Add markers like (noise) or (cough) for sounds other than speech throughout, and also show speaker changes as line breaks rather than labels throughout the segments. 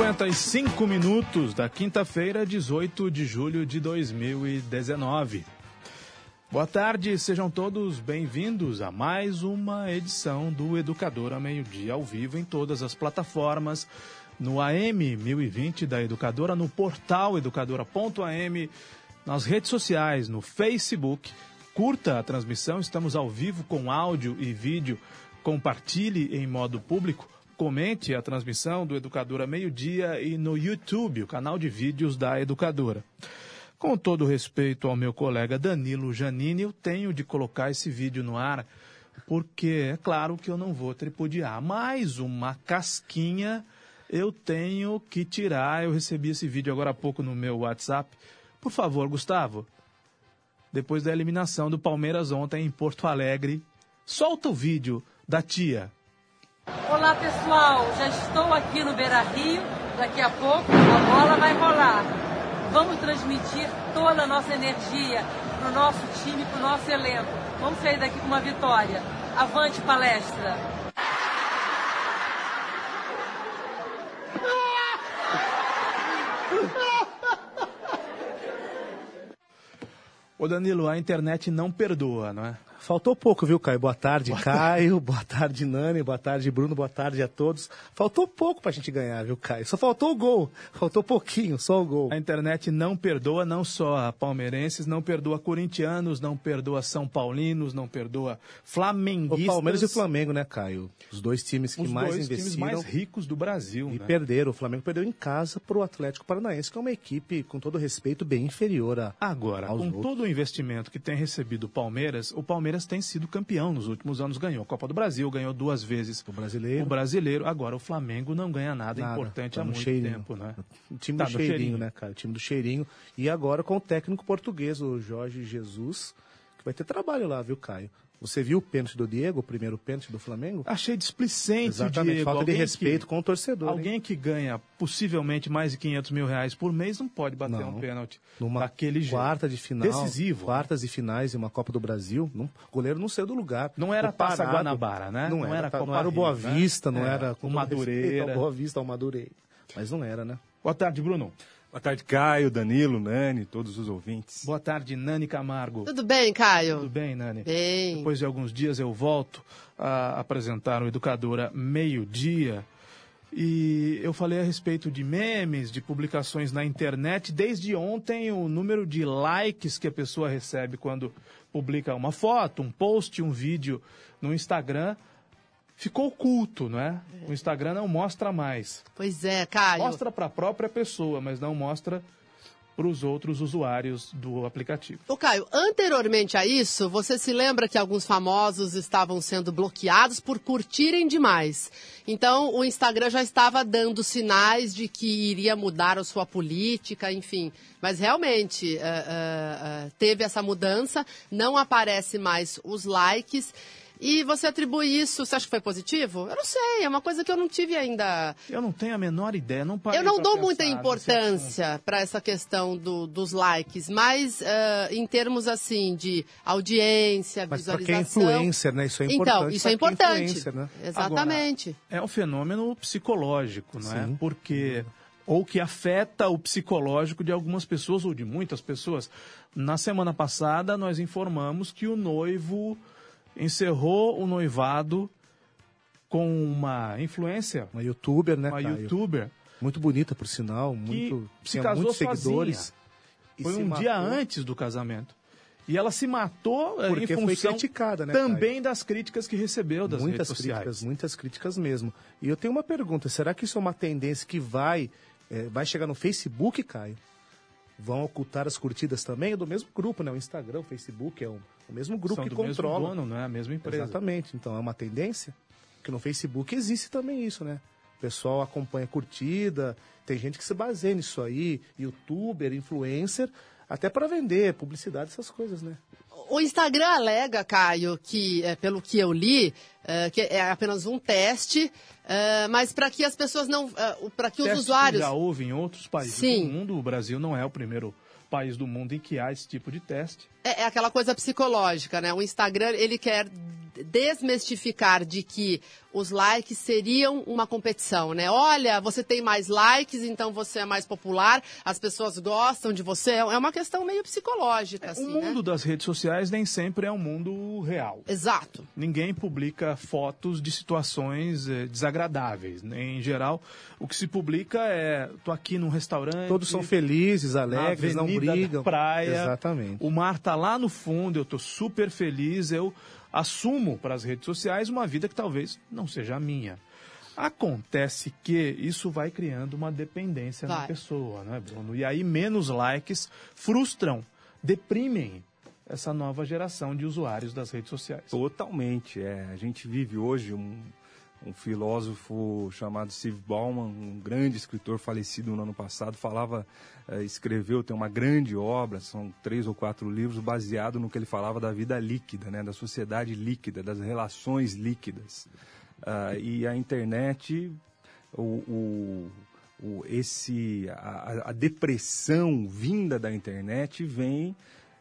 55 minutos da quinta-feira, 18 de julho de 2019. Boa tarde, sejam todos bem-vindos a mais uma edição do Educadora Meio-Dia ao vivo em todas as plataformas, no AM 1020 da Educadora, no portal educadora.am, nas redes sociais, no Facebook. Curta a transmissão, estamos ao vivo com áudio e vídeo. Compartilhe em modo público comente a transmissão do Educadora Meio-Dia e no YouTube, o canal de vídeos da Educadora. Com todo respeito ao meu colega Danilo Janini, eu tenho de colocar esse vídeo no ar, porque é claro que eu não vou tripudiar. Mais uma casquinha eu tenho que tirar. Eu recebi esse vídeo agora há pouco no meu WhatsApp. Por favor, Gustavo, depois da eliminação do Palmeiras ontem em Porto Alegre, solta o vídeo da tia.
Olá pessoal, já estou aqui no Beira Rio. Daqui a pouco a bola vai rolar. Vamos transmitir toda a nossa energia para o nosso time, para o nosso elenco. Vamos sair daqui com uma vitória. Avante palestra!
Ô Danilo, a internet não perdoa, não é?
Faltou pouco, viu, Caio? Boa tarde, boa Caio. Tarde. Boa tarde, Nani. Boa tarde, Bruno. Boa tarde a todos. Faltou pouco pra gente ganhar, viu, Caio? Só faltou o gol. Faltou pouquinho, só o gol.
A internet não perdoa não só a palmeirenses, não perdoa corintianos, não perdoa São Paulinos, não perdoa flamenguistas.
O Palmeiras e o Flamengo, né, Caio? Os dois times que
Os
mais
dois
investiram.
times mais ricos do Brasil.
E
né?
perderam. O Flamengo perdeu em casa pro Atlético Paranaense, que é uma equipe, com todo respeito, bem inferior a.
Agora, com
outros.
todo o investimento que tem recebido o Palmeiras, o Palmeiras tem sido campeão nos últimos anos, ganhou a Copa do Brasil, ganhou duas vezes
o brasileiro.
O brasileiro. Agora o Flamengo não ganha nada,
nada.
importante
tá
há muito
cheirinho.
tempo, né?
O time
Tá
do cheirinho,
cheirinho.
né, cara? O time do cheirinho. E agora com o técnico português, o Jorge Jesus, que vai ter trabalho lá, viu, Caio? Você viu o pênalti do Diego, o primeiro pênalti do Flamengo?
Achei displicente
Exatamente,
o Diego.
falta de
Alguém
respeito
que,
com o torcedor.
Alguém
hein?
que ganha possivelmente mais de 500 mil reais por mês não pode bater
Não.
um pênalti
Numa
daquele jeito.
quarta de final,
Decisivo.
quartas e finais em uma Copa do Brasil, não, o goleiro não saiu do lugar.
Não era
O parado,
Guanabara, né?
Não,
Não
era,
era Copa
não era o Boa
né?
Vista, não
É,
era
o
com todo
Madureira.
Boa Vista, ao Madureira. Mas não era, né?
Boa tarde, Bruno.
Boa tarde, Caio, Danilo, Nani, todos os ouvintes.
Boa tarde, Nani Camargo.
Tudo bem, Caio?
Tudo bem, Nani?
Bem.
Depois de alguns dias eu volto a apresentar o Educadora Meio-Dia. E eu falei a respeito de memes, de publicações na internet. Desde ontem, o número de likes que a pessoa recebe quando publica uma foto, um post, um vídeo no Instagram ficou oculto, não é? O Instagram não mostra mais.
Pois é, Caio.
Mostra para a própria pessoa, mas não mostra para os outros usuários do aplicativo.
Ô, Caio, anteriormente a isso, você se lembra que alguns famosos estavam sendo bloqueados por curtirem demais. Então, o Instagram já estava dando sinais de que iria mudar a sua política, enfim. Mas realmente eh, eh, eh, teve essa mudança, não aparece mais os likes. E você atribui isso, você acha que foi positivo? Eu não sei, é uma coisa que eu não tive ainda.
Eu não tenho a menor ideia, não parei
Eu não dou
pensar
muita importância para essa questão do- dos likes, mas eh, em termos assim de audiência,
Mas quem é
visualização.
influencer, né? Isso é importante.
então, isso é
quem
importante.
né?
Exatamente.
É um fenômeno psicológico, não é?
Sim.
Porque ou que afeta o psicológico de algumas pessoas ou de muitas pessoas. Na semana passada nós informamos que o noivo encerrou o noivado com uma influência,
Uma youtuber, né,
uma
Caio?
youtuber,
Muito bonita, por sinal. Muito,
se
tinha
casou
muitos seguidores.
sozinha. Foi
se
um dia
matou.
antes do casamento. E ela se matou em
Porque foi
função
criticada, né,
também das críticas que recebeu das
muitas
redes sociais.
críticas, muitas críticas mesmo. E eu tenho uma pergunta: será que isso é uma tendência que vai, é, vai chegar no Facebook, Caio? Vão ocultar as curtidas também? É do mesmo grupo, né? O Instagram, o Facebook, é o, o mesmo grupo
São
que
do
controla.
mesmo dono, não é a mesma empresa.
Exatamente. Então é uma tendência que no Facebook existe também isso, né? O pessoal acompanha curtida, tem gente que se baseia nisso aí, youtuber, influencer, até para vender, publicidade, essas coisas, né?
O Instagram alega, Caio, que, é, pelo que eu li, é, que é apenas um teste, é, mas para que as pessoas não. para que os
Testes
usuários.
Que já houve em outros países
Sim.
do mundo. O Brasil não é o primeiro país do mundo em que há esse tipo de teste.
É, é aquela coisa psicológica, né? O Instagram, ele quer desmistificar de que os likes seriam uma competição, né? Olha, você tem mais likes, então você é mais popular, as pessoas gostam de você. É uma questão meio psicológica, assim,
o mundo
né?
das redes sociais nem sempre é um mundo real.
Exato.
Ninguém publica fotos de situações eh, desagradáveis. né? Em geral, o que se publica é: tô aqui num restaurante.
Todos são felizes,
na
alegres, não brigam.
praia.
Exatamente.
O mar tá lá no fundo, eu tô super feliz, eu assumo para as redes sociais uma vida que talvez não seja a minha. Acontece que isso vai criando uma dependência na
Vai.
pessoa, né, Bruno? E aí menos likes frustram, deprimem essa nova geração de usuários das redes sociais.
Totalmente. É. A gente vive hoje um, um filósofo chamado Steve Ballman, um grande escritor falecido no ano passado, falava, eh, escreveu, tem uma grande obra, são três ou quatro livros, baseado no que ele falava da vida líquida, né, da sociedade líquida, das relações líquidas. Ah, e a internet, o, o- o- esse, a, a depressão vinda da internet vem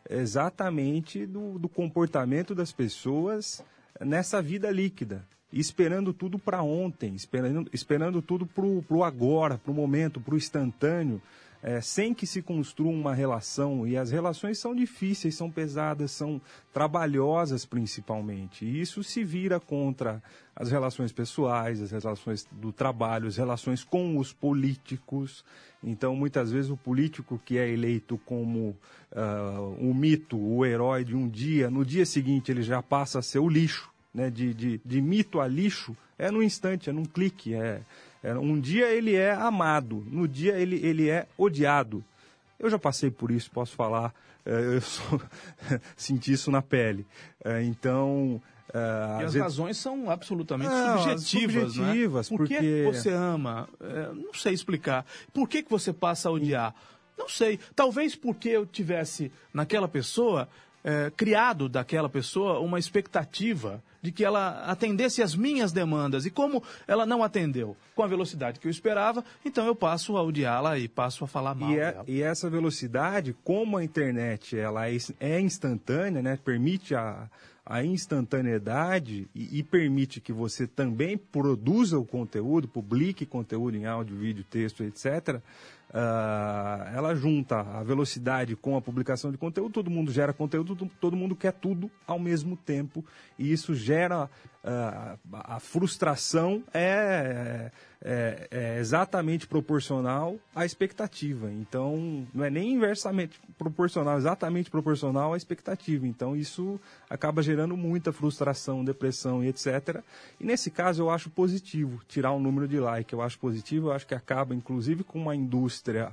exatamente do, do comportamento das pessoas nessa vida líquida, esperando tudo para ontem, esperando, esperando tudo para o agora, para o momento, para o instantâneo, eh, sem que se construa uma relação. E as relações são difíceis, são pesadas, são trabalhosas principalmente. E isso se vira contra as relações pessoais, as relações do trabalho, as relações com os políticos. Então, muitas vezes, o político que é eleito como ah, um mito, o herói de um dia, no dia seguinte ele já passa a ser o lixo. Né? De, de, de mito a lixo é num instante, é num clique. É, é- um dia ele é amado, no dia ele, ele é odiado. Eu já passei por isso, posso falar, eh, (laughs) eu sou- senti isso na pele. Eh, Então. eh,
E as
vezes-
razões são absolutamente
Não,
subjetivas,
subjetivas,
né? Por que
porque-
você ama? É, não sei explicar. Por que, que você passa a odiar? Não sei. Talvez porque eu tivesse naquela pessoa é, criado daquela pessoa uma expectativa de que ela atendesse às minhas demandas. E como ela não atendeu com a velocidade que eu esperava, então eu passo a odiá-la e passo a falar mal
E, é-
dela.
e essa velocidade, como a internet ela é, é instantânea, né, permite a, a instantaneidade e, e permite que você também produza o conteúdo, publique conteúdo em áudio, vídeo, texto, etc. ah, ela junta a velocidade com a publicação de conteúdo, todo mundo gera conteúdo, todo- mundo quer tudo ao mesmo tempo e isso gera a frustração é, é- é exatamente proporcional à expectativa. Então, não é nem inversamente proporcional, exatamente proporcional à expectativa. Então, isso acaba gerando muita frustração, depressão e etc. E nesse caso, eu acho positivo tirar o número de like. Eu acho positivo, eu acho que acaba, inclusive, com uma indústria,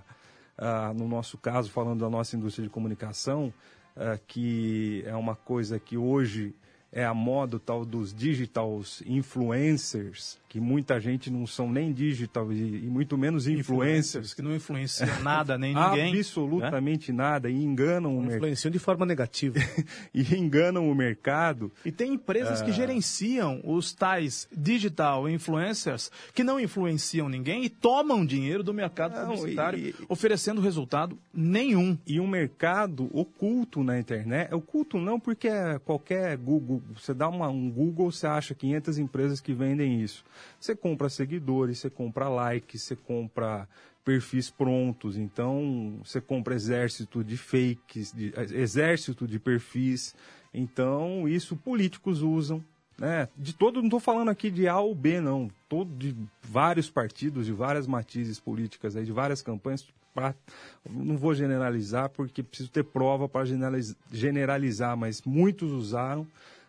ah, no nosso caso, falando da nossa indústria de comunicação, ah, que é uma coisa que hoje é a moda tal dos digitals influencers, que muita gente não são nem digital e, e muito menos influencers.
que não influenciam nada nem (laughs) ninguém. né?
Absolutamente nada, e enganam o mercado.
Influenciam de forma negativa. (laughs)
E enganam o mercado.
E tem empresas
Ah.
que gerenciam os tais digital influencers que não influenciam ninguém e tomam dinheiro do mercado
Não,
publicitário,
e-
oferecendo resultado nenhum.
E um mercado oculto na internet. Oculto não, porque é qualquer Google, você dá uma- um Google, você acha 500 empresas que vendem isso. Você compra seguidores, você compra likes, você compra perfis prontos. Então, você compra exército de fakes, de- exército de perfis. Então, isso políticos usam. Né? De todo, não estou falando aqui de A ou B, não. Todo, de vários partidos, de várias matizes políticas, aí, de várias campanhas, pra, não vou generalizar porque preciso ter prova para generalizar, mas muitos usaram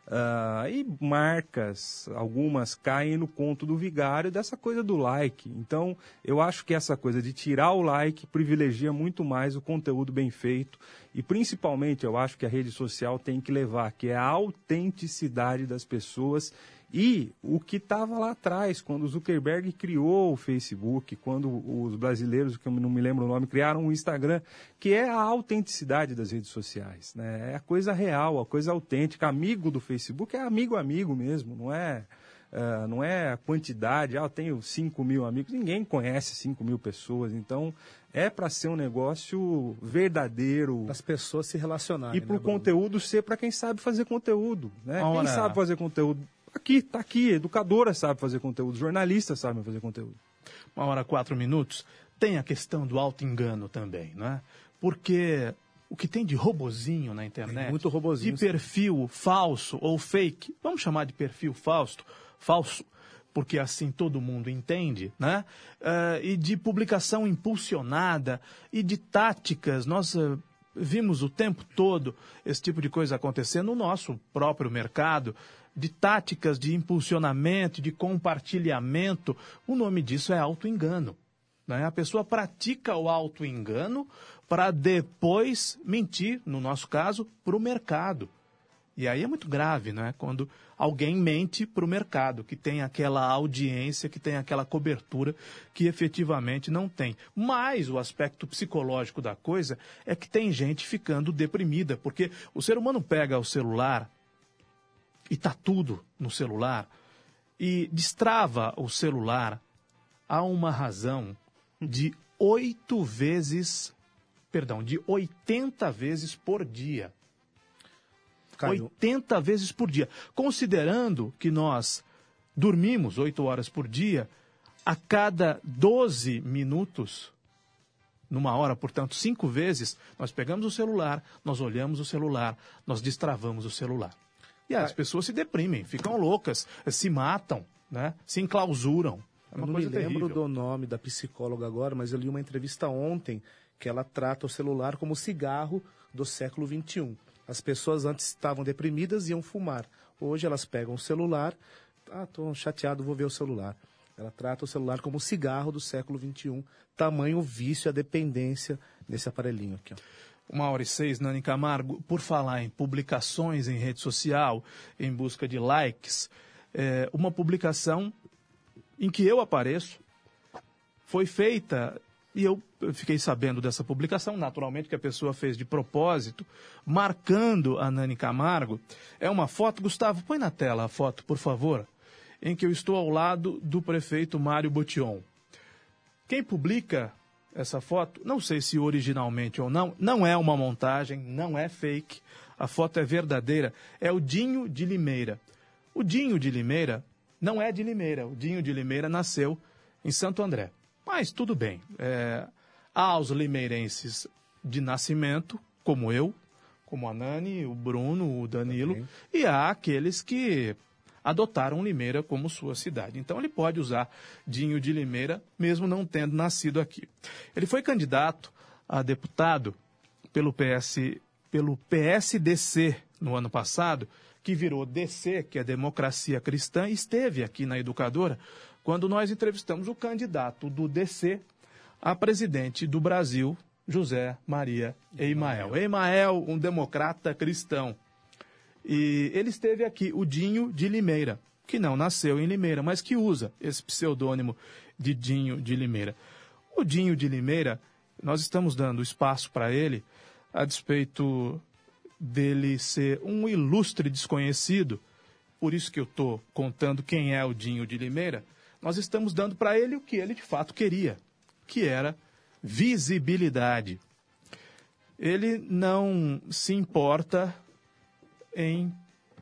Uh, e marcas, algumas caem no conto do vigário dessa coisa do like. Então, eu acho que essa coisa de tirar o like privilegia muito mais o conteúdo bem feito. E principalmente, eu acho que a rede social tem que levar, que é a autenticidade das pessoas e o que estava lá atrás, quando o Zuckerberg criou o Facebook, quando os brasileiros, que eu não me lembro o nome, criaram o Instagram, que é a autenticidade das redes sociais. Né? É a coisa real, a coisa autêntica. Amigo do Facebook é amigo amigo mesmo, não é. Uh, não é a quantidade, ah, eu tenho 5 mil amigos, ninguém conhece 5 mil pessoas, então é para ser um negócio verdadeiro.
As pessoas se relacionarem.
E para o né, conteúdo ser para quem sabe fazer conteúdo. Né? Quem sabe fazer conteúdo Aqui, está aqui. Educadora sabe fazer conteúdo, jornalistas sabem fazer conteúdo.
Uma hora, quatro minutos. Tem a questão do auto-engano também, né? Porque o que tem de robozinho na internet, tem
muito robozinho,
de perfil sim. falso ou fake, vamos chamar de perfil falso, falso, porque assim todo mundo entende, né? Uh, e de publicação impulsionada e de táticas. Nós uh, vimos o tempo todo esse tipo de coisa acontecendo no nosso próprio mercado de táticas de impulsionamento, de compartilhamento. O nome disso é auto-engano. Né? A pessoa pratica o auto-engano para depois mentir, no nosso caso, para o mercado. E aí é muito grave, né? Quando alguém mente para o mercado, que tem aquela audiência, que tem aquela cobertura que efetivamente não tem. Mas o aspecto psicológico da coisa é que tem gente ficando deprimida, porque o ser humano pega o celular, e está tudo no celular, e destrava o celular há uma razão de oito vezes, perdão, de 80 vezes por dia. Caiu. 80 vezes por dia. Considerando que nós dormimos oito horas por dia, a cada 12 minutos, numa hora, portanto, cinco vezes, nós pegamos o celular, nós olhamos o celular, nós destravamos o celular. E as pessoas se deprimem, ficam loucas, se matam, né? se enclausuram.
É uma eu não coisa me lembro
terrível.
do nome da psicóloga agora, mas eu li uma entrevista ontem que ela trata o celular como cigarro do século XXI. As pessoas antes estavam deprimidas e iam fumar. Hoje elas pegam o celular, ah, estou chateado, vou ver o celular. Ela trata o celular como cigarro do século XXI, tamanho vício, a dependência nesse aparelhinho aqui. Ó.
Uma hora e seis, Nani Camargo, por falar em publicações em rede social, em busca de likes, é, uma publicação em que eu apareço foi feita e eu fiquei sabendo dessa publicação, naturalmente que a pessoa fez de propósito, marcando a Nani Camargo. É uma foto, Gustavo, põe na tela a foto, por favor, em que eu estou ao lado do prefeito Mário Botion. Quem publica essa foto, não sei se originalmente ou não, não é uma montagem, não é fake, a foto é verdadeira, é o Dinho de Limeira. O Dinho de Limeira não é de Limeira, o Dinho de Limeira nasceu em Santo André. Mas tudo bem, é, há os limeirenses de nascimento, como eu, como a Nani, o Bruno, o Danilo, okay. e há aqueles que adotaram Limeira como sua cidade. Então ele pode usar Dinho de Limeira, mesmo não tendo nascido aqui. Ele foi candidato a deputado pelo, PS, pelo PSDC no ano passado, que virou DC, que é Democracia Cristã, e esteve aqui na Educadora quando nós entrevistamos o candidato do DC a presidente do Brasil, José Maria Eimael. Eimael, um democrata cristão. E ele esteve aqui, o Dinho de Limeira, que não nasceu em Limeira, mas que usa esse pseudônimo de Dinho de Limeira. O Dinho de Limeira, nós estamos dando espaço para ele, a despeito dele ser um ilustre desconhecido, por isso que eu estou contando quem é o Dinho de Limeira, nós estamos dando para ele o que ele de fato queria, que era visibilidade. Ele não se importa em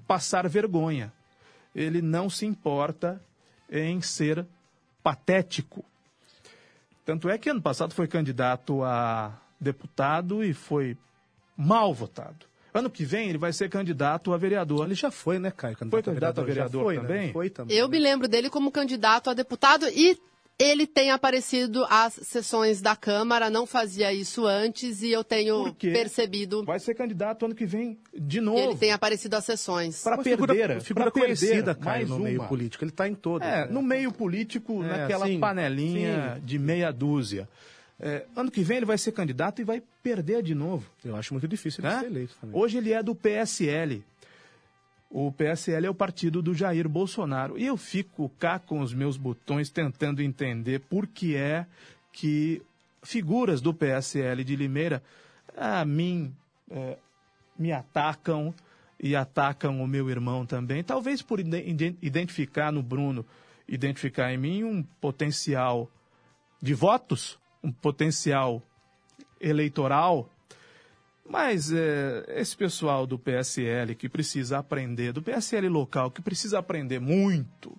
passar vergonha. Ele não se importa em ser patético. Tanto é que ano passado foi candidato a deputado e foi mal votado. Ano que vem ele vai ser candidato a vereador.
Ele já foi, né, Caio?
Candidato foi candidato a vereador, a vereador foi, né? também? Né?
Foi também? Eu me lembro dele como candidato a deputado e Ele tem aparecido às sessões da Câmara, não fazia isso antes e eu tenho
Por quê?
percebido.
Vai ser candidato ano que vem de novo.
Ele tem aparecido às sessões.
Para perder,
figura, figura conhecida, Caio,
mais
no
uma.
meio político. Ele está em todas.
É,
né?
no meio político,
É,
naquela
sim,
panelinha de meia dúzia. É, ano que vem ele vai ser candidato e vai perder de novo.
Eu acho muito difícil ele
né?
ser eleito também.
Hoje ele é do PSL. O PSL é o partido do Jair Bolsonaro. E eu fico cá com os meus botões tentando entender por que é que figuras do PSL de Limeira a mim é, me atacam e atacam o meu irmão também. Talvez por ide- ide- identificar no Bruno, identificar em mim um potencial de votos, um potencial eleitoral mas é, esse pessoal do PSL que precisa aprender, do PSL local, que precisa aprender muito,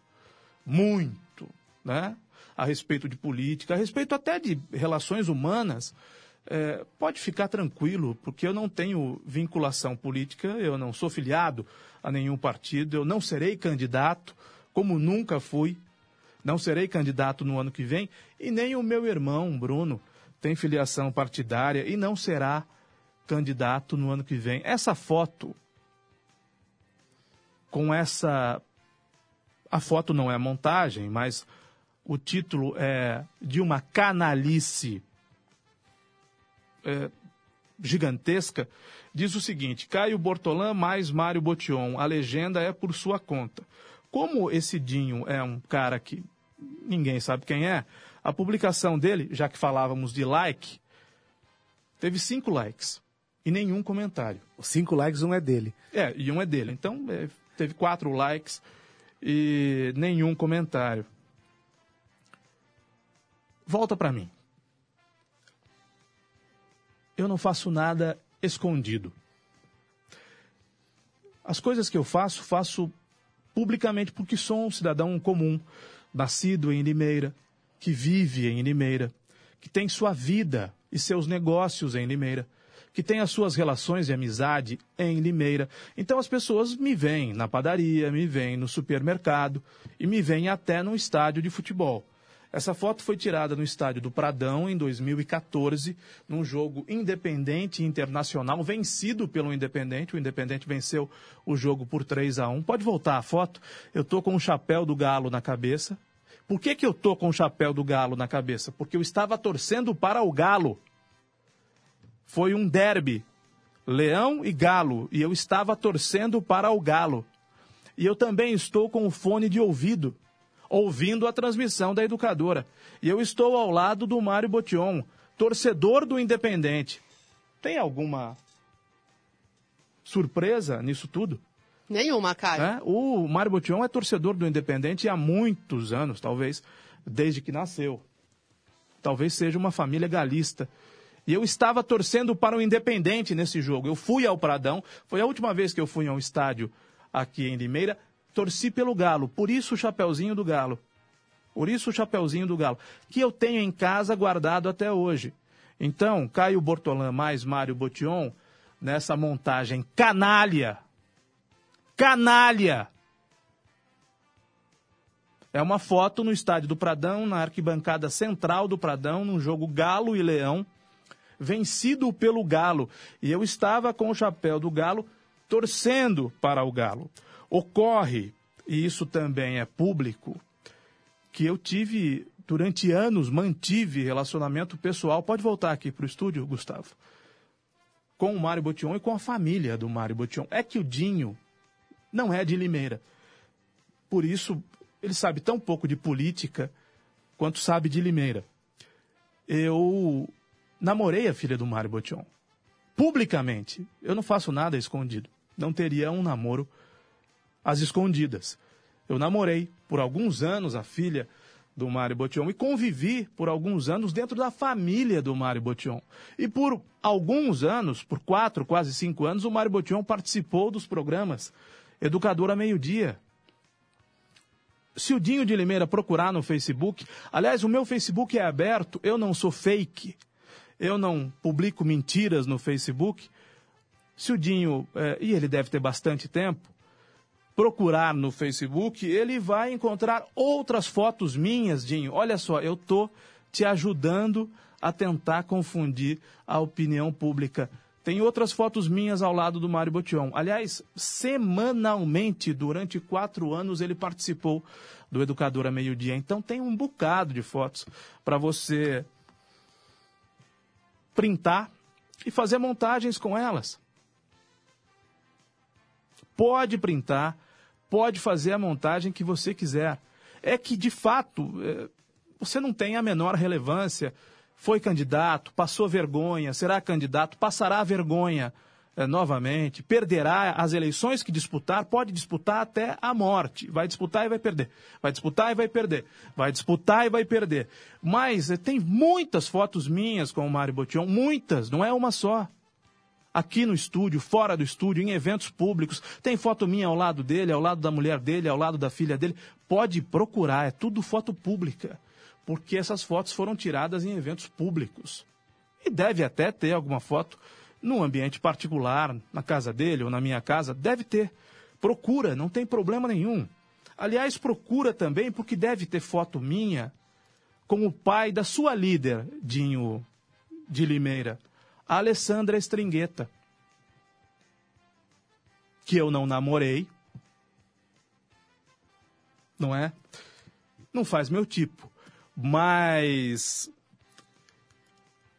muito, né? A respeito de política, a respeito até de relações humanas, é, pode ficar tranquilo, porque eu não tenho vinculação política, eu não sou filiado a nenhum partido, eu não serei candidato, como nunca fui, não serei candidato no ano que vem, e nem o meu irmão, Bruno, tem filiação partidária e não será candidato no ano que vem. Essa foto, com essa. A foto não é montagem, mas o título é de uma canalice é, gigantesca. Diz o seguinte: Caio Bortolã mais Mário Botion. A legenda é por sua conta. Como esse Dinho é um cara que ninguém sabe quem é, a publicação dele, já que falávamos de like, teve cinco likes e nenhum comentário.
Os cinco likes, um é dele.
É, e um é dele. Então, é, teve quatro likes e nenhum comentário. Volta para mim. Eu não faço nada escondido. As coisas que eu faço, faço publicamente porque sou um cidadão comum, nascido em Limeira, que vive em Limeira, que tem sua vida e seus negócios em Limeira, que tem as suas relações de amizade em Limeira. Então as pessoas me veem na padaria, me veem no supermercado e me veem até no estádio de futebol. Essa foto foi tirada no estádio do Pradão em 2014, num jogo independente internacional, vencido pelo Independente. O Independente venceu o jogo por 3 a 1 Pode voltar a foto? Eu estou com o chapéu do Galo na cabeça. Por que, que eu estou com o chapéu do Galo na cabeça? Porque eu estava torcendo para o Galo. Foi um derby, Leão e Galo, e eu estava torcendo para o Galo. E eu também estou com o fone de ouvido, ouvindo a transmissão da educadora. E eu estou ao lado do Mário Botion, torcedor do Independente. Tem alguma surpresa nisso tudo?
Nenhuma, Caio.
É, O Mário Botion é torcedor do Independente há muitos anos, talvez, desde que nasceu. Talvez seja uma família galista. E eu estava torcendo para o Independente nesse jogo. Eu fui ao Pradão, foi a última vez que eu fui a um estádio aqui em Limeira, torci pelo Galo, por isso o chapeuzinho do Galo. Por isso o chapeuzinho do Galo, que eu tenho em casa guardado até hoje. Então, Caio Bortolã mais Mário Botion, nessa montagem canalha, canalha, é uma foto no estádio do Pradão, na arquibancada central do Pradão, num jogo Galo e Leão, vencido pelo Galo. E eu estava com o chapéu do Galo, torcendo para o Galo. Ocorre, e isso também é público, que eu tive, durante anos, mantive relacionamento pessoal. Pode voltar aqui para o estúdio, Gustavo. Com o Mário Botion e com a família do Mário Botion. É que o Dinho não é de Limeira. Por isso, ele sabe tão pouco de política quanto sabe de Limeira. Eu namorei a filha do Mário Botion. Publicamente. Eu não faço nada escondido. Não teria um namoro às escondidas. Eu namorei por alguns anos a filha do Mário Botion e convivi por alguns anos dentro da família do Mário Botion. E por alguns anos, por quatro, quase cinco anos, o Mário Botion participou dos programas Educador a Meio-Dia. Se o Dinho de Limeira procurar no Facebook, aliás, o meu Facebook é aberto, eu não sou fake, eu não publico mentiras no Facebook. Se o Dinho, eh, e ele deve ter bastante tempo, procurar no Facebook, ele vai encontrar outras fotos minhas, Dinho. Olha só, eu tô te ajudando a tentar confundir a opinião pública. Tem outras fotos minhas ao lado do Mário Botion. Aliás, semanalmente, durante quatro anos, ele participou do Educador a Meio-Dia. Então tem um bocado de fotos para você printar e fazer montagens com elas. Pode printar, pode fazer a montagem que você quiser. É que, de fato, é, você não tem a menor relevância. Foi candidato, passou vergonha, será candidato, passará vergonha é, novamente, perderá as eleições que disputar, pode disputar até a morte. Vai disputar e vai perder. Vai disputar e vai perder. Vai disputar e vai perder. Mas é, tem muitas fotos minhas com o Mário Botion, muitas, não é uma só aqui no estúdio, fora do estúdio, em eventos públicos. Tem foto minha ao lado dele, ao lado da mulher dele, ao lado da filha dele. Pode procurar, é tudo foto pública. Porque essas fotos foram tiradas em eventos públicos. E deve até ter alguma foto no ambiente particular, na casa dele ou na minha casa. Deve ter. Procura, não tem problema nenhum. Aliás, procura também, porque deve ter foto minha com o pai da sua líder, Dinho de Limeira a Alessandra Stringueta, que eu não namorei, não é? Não faz meu tipo. Mas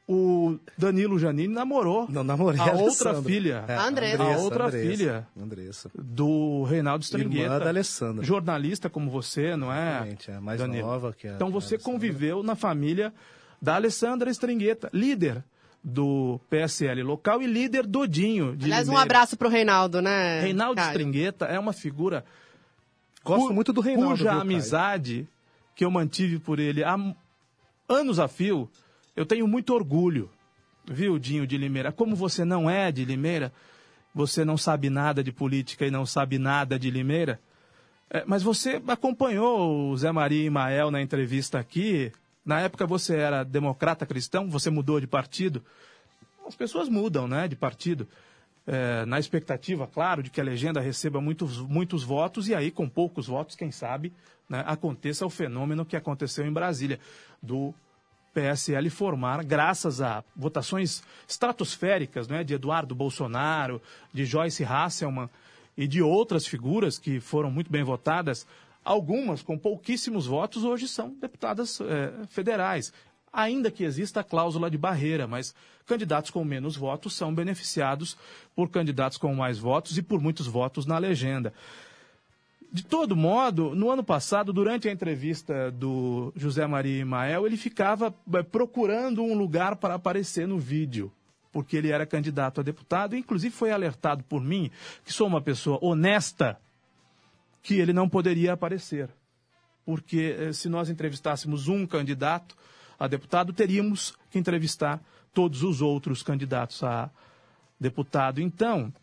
o Danilo Janine namorou
não, namorei
a,
a
outra filha.
É, a Andressa.
A outra
Andressa,
filha
Andressa.
do Reinaldo Stringueta.
Irmã da Alessandra.
Jornalista como você, não é?
Exatamente, é mais
Danilo?
nova que a
Então
a
você
Alessandra.
conviveu na família da Alessandra Stringueta, líder do PSL local e líder do Dinho. De
Aliás, um
Limeira.
abraço pro Reinaldo, né?
Reinaldo
Caio?
Stringueta é uma figura
Gosto
cu-
muito do Reinaldo.
cuja
viu,
amizade que eu mantive por ele há anos a fio, eu tenho muito orgulho, viu, Dinho de Limeira? Como você não é de Limeira, você não sabe nada de política e não sabe nada de Limeira, é, mas você acompanhou o Zé Maria Imael na entrevista aqui. Na época você era democrata cristão, você mudou de partido. As pessoas mudam, né, de partido. É, na expectativa, claro, de que a legenda receba muitos, muitos votos e aí, com poucos votos, quem sabe, né, aconteça o fenômeno que aconteceu em Brasília, do PSL formar, graças a votações estratosféricas né, de Eduardo Bolsonaro, de Joyce Hasselman e de outras figuras que foram muito bem votadas, algumas com pouquíssimos votos hoje são deputadas eh, federais. Ainda que exista a cláusula de barreira, mas candidatos com menos votos são beneficiados por candidatos com mais votos e por muitos votos na legenda. De todo modo, no ano passado, durante a entrevista do José Maria Imael, ele ficava eh, procurando um lugar para aparecer no vídeo, porque ele era candidato a deputado, e inclusive foi alertado por mim, que sou uma pessoa honesta, que ele não poderia aparecer. Porque eh, se nós entrevistássemos um candidato a deputado, teríamos que entrevistar todos os outros candidatos a deputado. Então,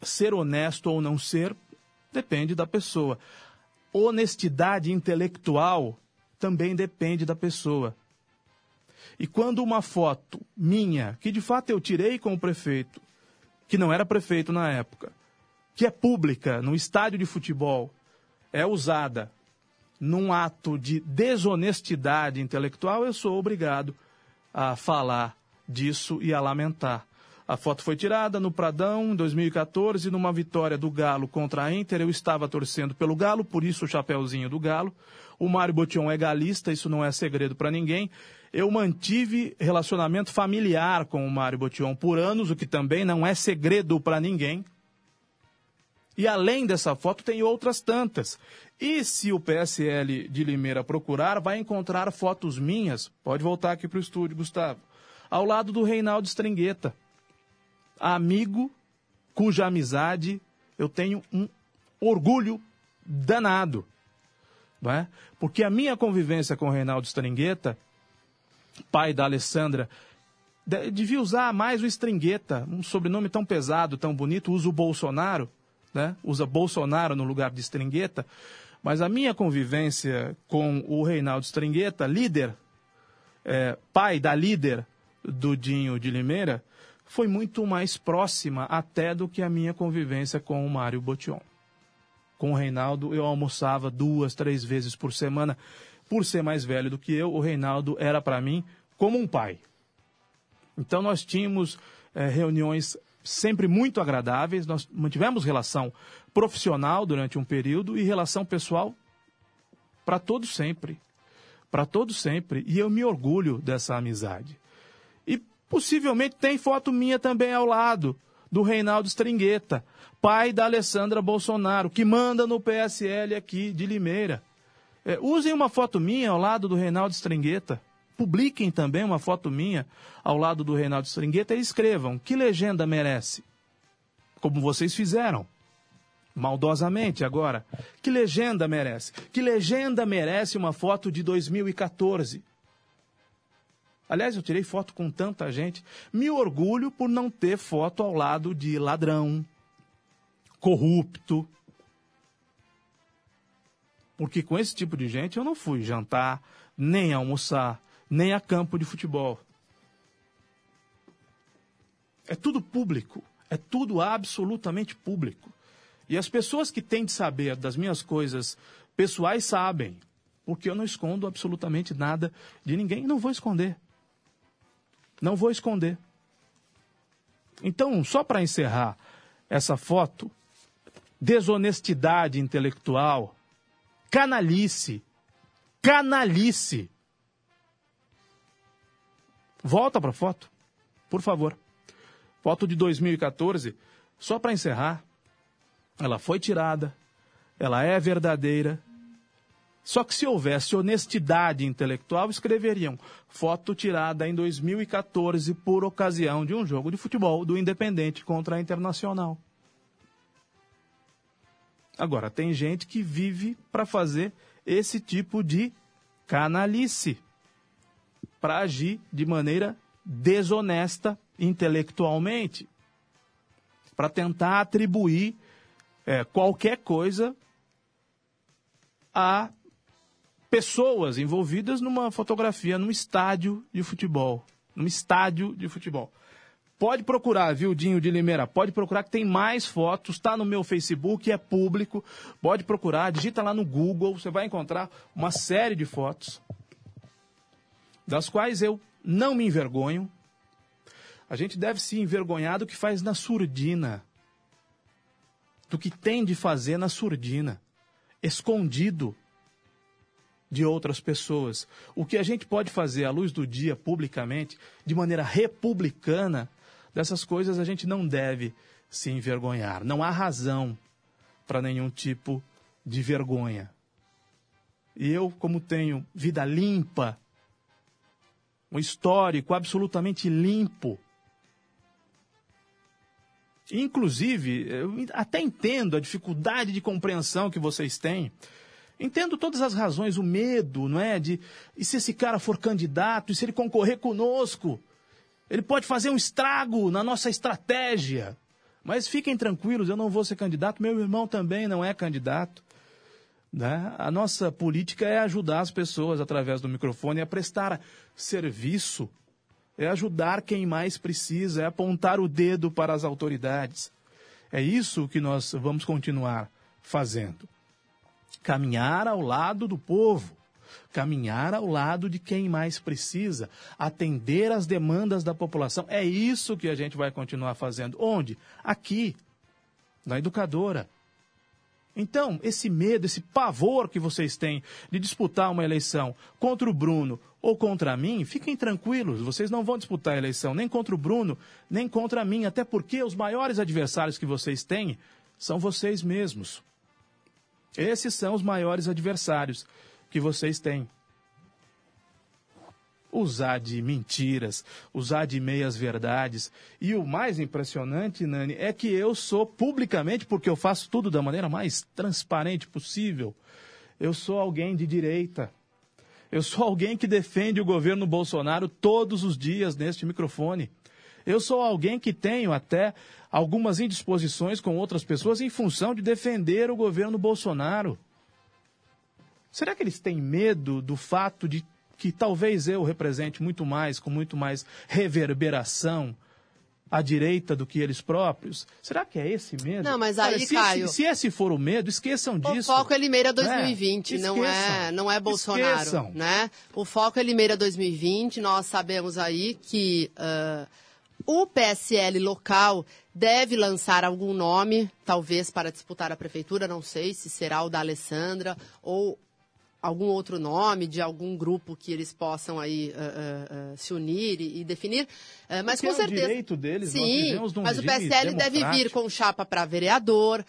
ser honesto ou não ser depende da pessoa. Honestidade intelectual também depende da pessoa. E quando uma foto minha, que de fato eu tirei com o prefeito, que não era prefeito na época, que é pública no estádio de futebol, é usada num ato de desonestidade intelectual, eu sou obrigado a falar disso e a lamentar. A foto foi tirada no Pradão em 2014, numa vitória do Galo contra a Inter. Eu estava torcendo pelo Galo, por isso o chapéuzinho do Galo. O Mário Botion é galista, isso não é segredo para ninguém. Eu mantive relacionamento familiar com o Mário Botion por anos, o que também não é segredo para ninguém. E além dessa foto, tem outras tantas. E se o PSL de Limeira procurar, vai encontrar fotos minhas. Pode voltar aqui para o estúdio, Gustavo. Ao lado do Reinaldo Stringueta. Amigo cuja amizade eu tenho um orgulho danado. Não é? Porque a minha convivência com o Reinaldo Stringueta, pai da Alessandra, de- devia usar mais o Stringueta, um sobrenome tão pesado, tão bonito, usa o Bolsonaro, né? usa Bolsonaro no lugar de Stringueta, mas a minha convivência com o Reinaldo Stringueta, líder, é, pai da líder do Dinho de Limeira, foi muito mais próxima até do que a minha convivência com o Mário Botion. com o Reinaldo, eu almoçava duas, três vezes por semana. Por ser mais velho do que eu, o Reinaldo era para mim como um pai. Então nós tínhamos é, reuniões sempre muito agradáveis, nós mantivemos relação profissional durante um período e relação pessoal para todo sempre. Para todo sempre. E eu me orgulho dessa amizade. Possivelmente tem foto minha também ao lado do Reinaldo Stringueta, pai da Alessandra Bolsonaro, que manda no PSL aqui de Limeira. É, usem uma foto minha ao lado do Reinaldo Stringueta. Publiquem também uma foto minha ao lado do Reinaldo Stringueta e escrevam que legenda merece. Como vocês fizeram. Maldosamente agora. Que legenda merece? Que legenda merece uma foto de 2014? Aliás, eu tirei foto com tanta gente. Me orgulho por não ter foto ao lado de ladrão, corrupto. Porque com esse tipo de gente eu não fui jantar, nem almoçar, nem a campo de futebol. É tudo público, é tudo absolutamente público. E as pessoas que têm de saber das minhas coisas pessoais sabem, porque eu não escondo absolutamente nada de ninguém e não vou esconder. Não vou esconder. Então, só para encerrar essa foto, desonestidade intelectual, canalice, canalice. Volta para a foto, por favor. Foto de 2014, só para encerrar. Ela foi tirada, ela é verdadeira. Só que se houvesse honestidade intelectual, escreveriam foto tirada em 2014 por ocasião de um jogo de futebol do Independente contra a Internacional. Agora, tem gente que vive para fazer esse tipo de canalice para agir de maneira desonesta intelectualmente, para tentar atribuir é, qualquer coisa a pessoas envolvidas numa fotografia num estádio de futebol. Num estádio de futebol. Pode procurar, viu, Dinho de Limeira? Pode procurar que tem mais fotos, está no meu Facebook, é público. Pode procurar, digita lá no Google, você vai encontrar uma série de fotos, das quais eu não me envergonho. A gente deve se envergonhar do que faz na surdina, do que tem de fazer na surdina, escondido de outras pessoas. O que a gente pode fazer à luz do dia publicamente, de maneira republicana, Dessas coisas a gente não deve se envergonhar. Não há razão para nenhum tipo de vergonha. E eu, como tenho vida limpa, um histórico absolutamente limpo, Inclusive, eu até entendo a dificuldade de compreensão que vocês têm. Entendo todas as razões, o medo, não é? De e se esse cara for candidato, e se ele concorrer conosco? Ele pode fazer um estrago na nossa estratégia. Mas fiquem tranquilos, eu não vou ser candidato, meu irmão também não é candidato. Né? A nossa política é ajudar as pessoas através do microfone, é prestar serviço, é ajudar quem mais precisa, é apontar o dedo para as autoridades. É isso que nós vamos continuar fazendo. Caminhar ao lado do povo caminhar ao lado de quem mais precisa, atender às demandas da população. É isso que a gente vai continuar fazendo. Onde? Aqui, na educadora. Então, esse medo, esse pavor que vocês têm de disputar uma eleição contra o Bruno ou contra mim, fiquem tranquilos, vocês não vão disputar a eleição nem contra o Bruno, nem contra mim, até porque os maiores adversários que vocês têm são vocês mesmos. Esses são os maiores adversários que vocês têm. Usar de mentiras, usar de meias verdades. E o mais impressionante, Nani, é que eu sou publicamente, porque eu faço tudo da maneira mais transparente possível, eu sou alguém de direita. Eu sou alguém que defende o governo Bolsonaro todos os dias neste microfone. Eu sou alguém que tenho até algumas indisposições com outras pessoas em função de defender o governo Bolsonaro. Será que eles têm medo do fato de que talvez eu represente muito mais, com muito mais reverberação à direita do que eles próprios? Será que é esse medo?
Não, mas aí,
se,
Caio...
Se, se esse for o medo, esqueçam disso.
O foco é Limeira 2020,
é,
não, é, não é Bolsonaro.
Esqueçam.
Né? O foco é Limeira 2020, nós sabemos aí que uh, o PSL local deve lançar algum nome, talvez para disputar a prefeitura, não sei se será o da Alessandra ou algum outro nome de algum grupo que eles possam aí uh, uh, se unir e, e definir, mas
Porque
com certeza.
É o direito deles,
Sim, mas o PSL deve vir com chapa para vereador.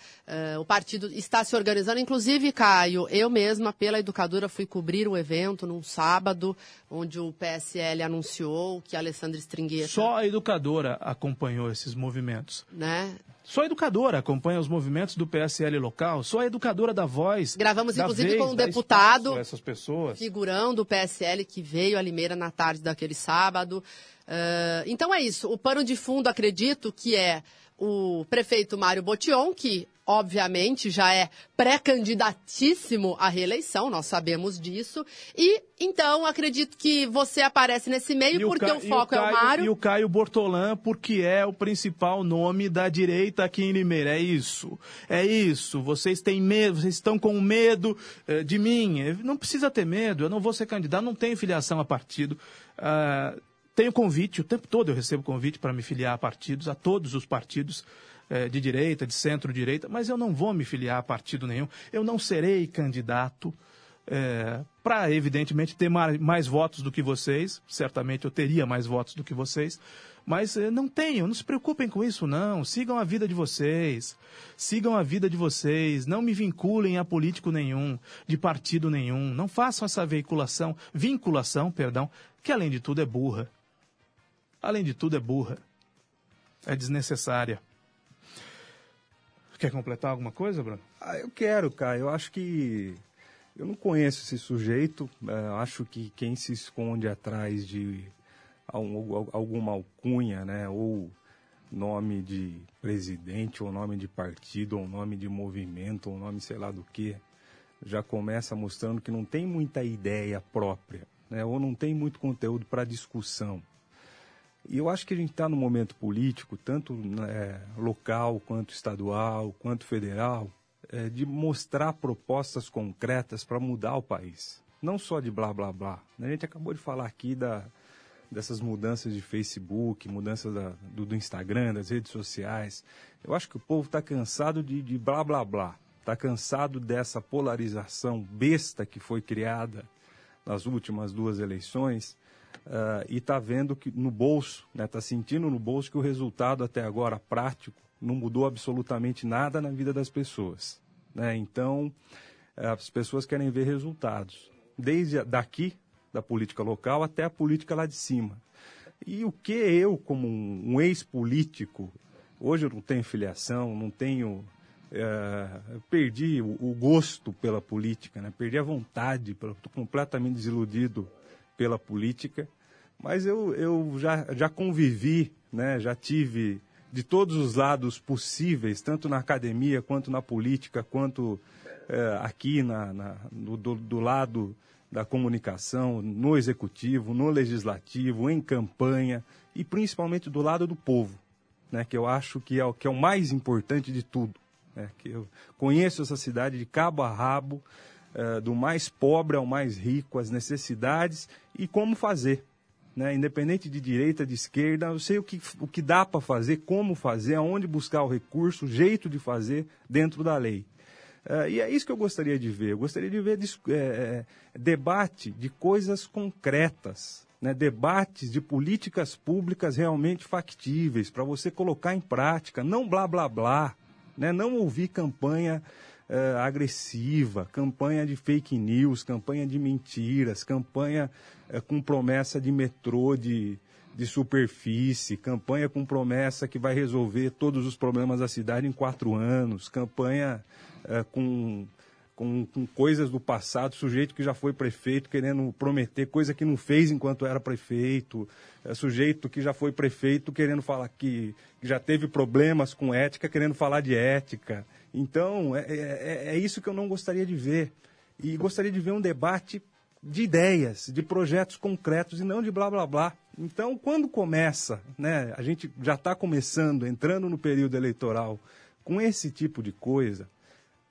o partido está se organizando, inclusive Caio, eu mesma pela educadora fui cobrir o evento num sábado, onde o PSL anunciou que Alessandra Stringueta.
Só a educadora acompanhou esses movimentos.
Né?
Só a educadora acompanha os movimentos do PSL local, só a educadora da voz.
Gravamos,
da
inclusive,
vez,
com um deputado,
essas pessoas.
figurão do PSL que veio a Limeira na tarde daquele sábado. Uh, então é isso. O pano de fundo, acredito, que é o prefeito Mário Botion, que obviamente já é pré-candidatíssimo à reeleição, nós sabemos disso. E então acredito que você aparece nesse meio
E
porque
Ca-
o
e
foco é o
Caio-
Mário.
E o Caio Bortolã, porque é o principal nome da direita aqui em Limeira. É isso. É isso. Vocês têm medo, vocês estão com medo eh, de mim. Não precisa ter medo, eu não vou ser candidato, não tenho filiação a partido. Ah, tenho convite, o tempo todo eu recebo convite para me filiar a partidos, a todos os partidos eh, de direita, de centro-direita, mas eu não vou me filiar a partido nenhum. Eu não serei candidato para, evidentemente, ter mais, mais votos do que vocês. Certamente eu teria mais votos do que vocês. Mas eh, não tenho, não se preocupem com isso, não. Sigam a vida de vocês. Sigam a vida de vocês. Não me vinculem a político nenhum, de partido nenhum. Não façam essa veiculação, vinculação, perdão, que além de tudo é burra. Além de tudo é burra. É desnecessária. Quer completar alguma coisa, Bruno?
Ah, eu quero, cara. Eu acho que. Eu não conheço esse sujeito. eh, acho que quem se esconde atrás de al- al- alguma alcunha, né? Ou nome de presidente, ou nome de partido, ou nome de movimento, ou nome sei lá do que, já começa mostrando que não tem muita ideia própria, né? Ou não tem muito conteúdo para discussão. E eu acho que a gente está no momento político, tanto né, local, quanto estadual, quanto federal, é, de mostrar propostas concretas para mudar o país. Não só de blá blá blá. A gente acabou de falar aqui da, dessas mudanças de Facebook, mudanças da- do, do Instagram, das redes sociais. Eu acho que o povo está cansado de, de blá blá blá. Está cansado dessa polarização besta que foi criada nas últimas duas eleições ah, e está vendo que no bolso, está sentindo no bolso que o resultado até agora prático não mudou absolutamente nada na vida das pessoas. né? Então, as pessoas querem ver resultados, desde daqui, da política local, até a política lá de cima. E o que eu, como um, ex-político, hoje eu não tenho filiação, não tenho. eu perdi o, o gosto pela política, né? perdi a vontade, estou completamente desiludido pela política, mas eu, eu já, já convivi, né? já tive de todos os lados possíveis, tanto na academia, quanto na política, quanto eh, aqui na, na- do, do lado da comunicação, no executivo, no legislativo, em campanha e principalmente do lado do povo, né, que eu acho que é, o- que é o mais importante de tudo. né, que eu conheço essa cidade de cabo a rabo, eh, do mais pobre ao mais rico, as necessidades e como fazer. né, independente de direita, de esquerda, eu sei o que, o que dá para fazer, como fazer, aonde buscar o recurso, o jeito de fazer dentro da lei. Eh, e é isso que eu gostaria de ver. Eu gostaria de ver eh, debate de coisas concretas, né? debates de políticas públicas realmente factíveis para você colocar em prática, não blá blá blá, né? não ouvir campanha eh, agressiva, campanha de fake news, campanha de mentiras, campanha eh, com promessa de metrô de, de superfície, campanha com promessa que vai resolver todos os problemas da cidade em quatro anos, campanha eh, com, com, com coisas do passado, sujeito que já foi prefeito querendo prometer coisa que não fez enquanto era prefeito, sujeito que já foi prefeito querendo falar que, que já teve problemas com ética, querendo falar de ética. Então, é, é, é isso que eu não gostaria de ver. E gostaria de ver um debate de ideias, de projetos concretos e não de blá blá blá. Então, quando começa, né, a gente já está começando, entrando no período eleitoral, com esse tipo de coisa,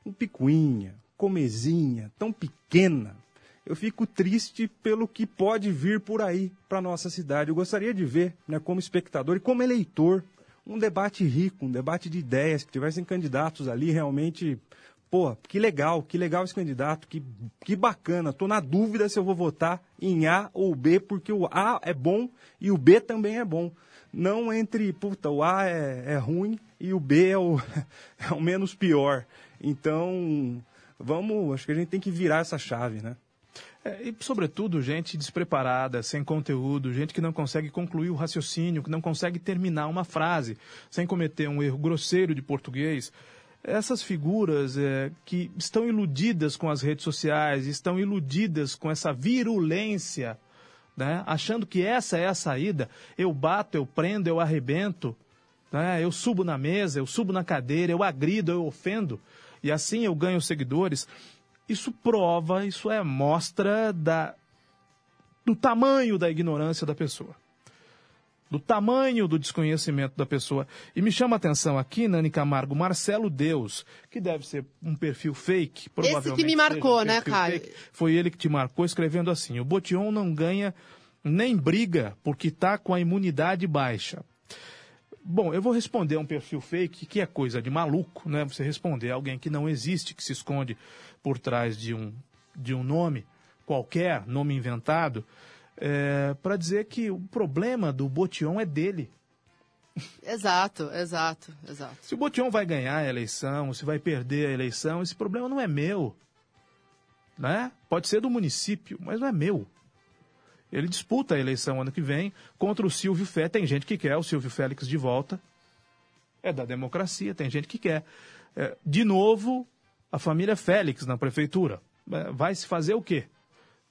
um picuinha, comezinha, tão pequena, eu fico triste pelo que pode vir por aí para nossa cidade. Eu gostaria de ver, né, como espectador e como eleitor, um debate rico, um debate de ideias, que tivessem candidatos ali realmente pô, que legal, que legal esse candidato, que, que bacana. Tô na dúvida se eu vou votar em A ou B, porque o A é bom e o B também é bom. Não entre, puta, o A é, é ruim e o B é o, (laughs) é o menos pior. Então, vamos, acho que a gente tem que virar essa chave, né?
É, e, sobretudo, gente despreparada, sem conteúdo, gente que não consegue concluir o raciocínio, que não consegue terminar uma frase, sem cometer um erro grosseiro de português essas figuras é, que estão iludidas com as redes sociais, estão iludidas com essa virulência, né? achando que essa é a saída, eu bato, eu prendo, eu arrebento, né? eu subo na mesa, eu subo na cadeira, eu agrido, eu ofendo, e assim eu ganho seguidores. Isso prova, isso é mostra da, do tamanho da ignorância da pessoa do tamanho do desconhecimento da pessoa. E me chama a atenção aqui, Nani Camargo, Marcelo Deus, que deve ser um perfil fake, provavelmente.
Esse que me marcou,
um
né, Caio?
Fake, foi ele que te marcou escrevendo assim: o Botion não ganha nem briga porque está com a imunidade baixa. Bom, eu vou responder um perfil fake, que é coisa de maluco, né? Você responder a alguém que não existe, que se esconde por trás de um, de um nome qualquer, nome inventado é, para dizer que o problema do Botion é dele.
Exato, exato, exato.
Se o Botion vai ganhar a eleição, se vai perder a eleição, esse problema não é meu. Né? Pode ser do município, mas não é meu. Ele disputa a eleição ano que vem contra o Silvio Félix. Tem gente que quer o Silvio Félix de volta. É da democracia, tem gente que quer. É, de novo, a família Félix na prefeitura. É, vai se fazer o quê?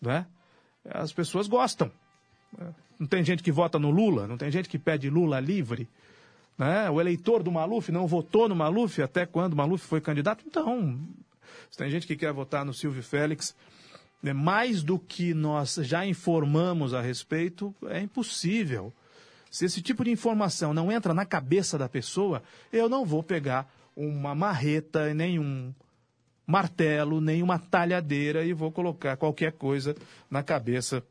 Não é? as pessoas gostam. Não tem gente que vota no Lula, não tem gente que pede Lula livre. Né? O eleitor do Maluf não votou no Maluf até quando o Maluf foi candidato. Então, se tem gente que quer votar no Silvio Félix, né, mais do que nós já informamos a respeito, é impossível. Se esse tipo de informação não entra na cabeça da pessoa, eu não vou pegar uma marreta, nem um, martelo, nem uma talhadeira e vou colocar qualquer coisa na cabeça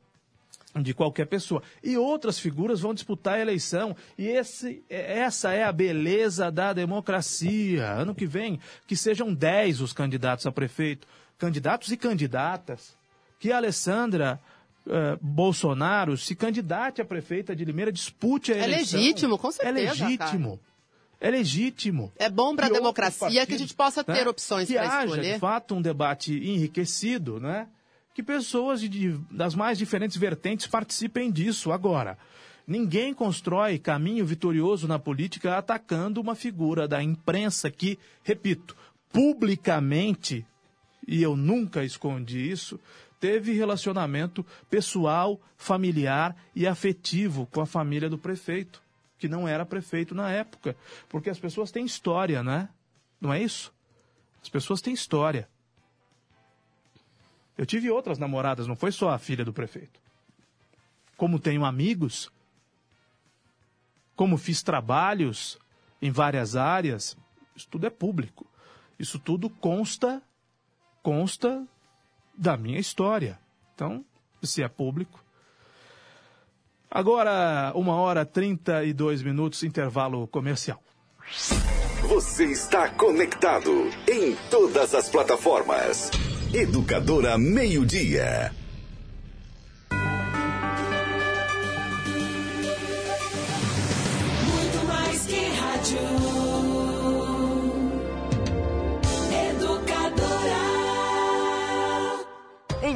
de qualquer pessoa. E outras figuras vão disputar a eleição. E esse, essa é a beleza da democracia. Ano que vem, que sejam 10 os candidatos a prefeito, candidatos e candidatas. Que a Alessandra uh, Bolsonaro se candidate a prefeita de Limeira, dispute a
é
eleição.
É legítimo, com certeza.
É legítimo. Cara. É legítimo.
É bom para a democracia que a gente possa ter né, opções para escolher.
Que haja, de fato, um debate enriquecido, né? Que pessoas de, das mais diferentes vertentes participem disso. Agora, ninguém constrói caminho vitorioso na política atacando uma figura da imprensa que, repito, publicamente, e eu nunca escondi isso, teve relacionamento pessoal, familiar e afetivo com a família do prefeito que não era prefeito na época. Porque as pessoas têm história, né? Não é isso? As pessoas têm história. Eu tive outras namoradas, não foi só a filha do prefeito. Como tenho amigos, como fiz trabalhos em várias áreas, isso tudo é público. Isso tudo consta consta da minha história. Então, se é público, Agora, uma hora trinta e dois minutos, intervalo comercial.
Você está conectado em todas as plataformas. Educadora Meio Dia.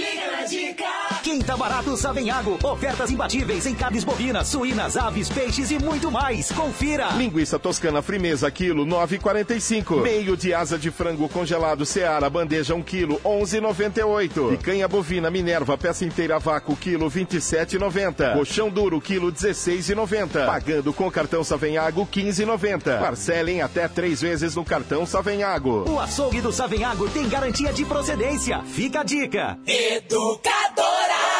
liga dica.
Quinta Barato Savenhago. Ofertas imbatíveis em carnes bovinas, suínas, aves, peixes e muito mais. Confira.
Linguiça toscana frimeza, quilo 9,45. Meio de asa de frango congelado Seara, bandeja 1 quilo 11,98. Picanha bovina Minerva, peça inteira vácuo, quilo 27,90. Colchão duro, quilo 16,90. Pagando com cartão Savenhago, 15,90. Parcelem até três vezes no cartão Savenhago.
O açougue do Savenhago tem garantia de procedência. Fica a dica.
Educadora.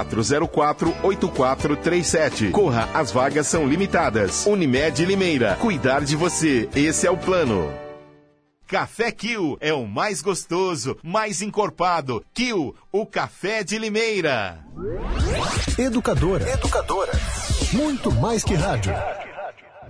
8437. Corra, as vagas são limitadas. Unimed Limeira. Cuidar de você. Esse é o plano. Café Kill é o mais gostoso, mais encorpado. Kill, o café de Limeira.
Educadora. Educadora. Muito mais que rádio.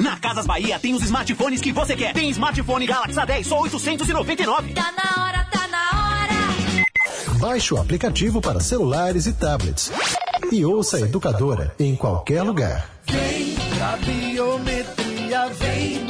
Na Casas Bahia
tem os smartphones que você quer. Tem smartphone Galaxy A10 só 899.
Tá na hora, tá na hora.
Baixe o aplicativo para celulares e tablets. E ouça a Educadora em qualquer lugar.
A biometria vem,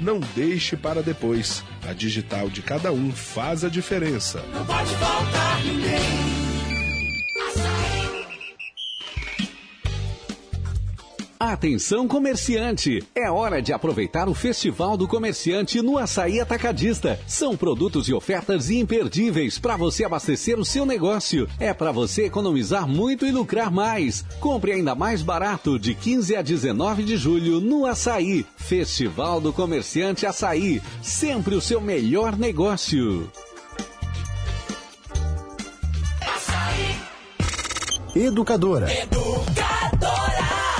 Não deixe para depois. A digital de cada um faz a diferença.
Não pode faltar ninguém.
Atenção comerciante! É hora de aproveitar o Festival do Comerciante no Açaí Atacadista. São produtos e ofertas imperdíveis para você abastecer o seu negócio. É para você economizar muito e lucrar mais. Compre ainda mais barato de 15 a 19 de julho no Açaí. Festival do Comerciante Açaí. Sempre o seu melhor negócio.
Educadora.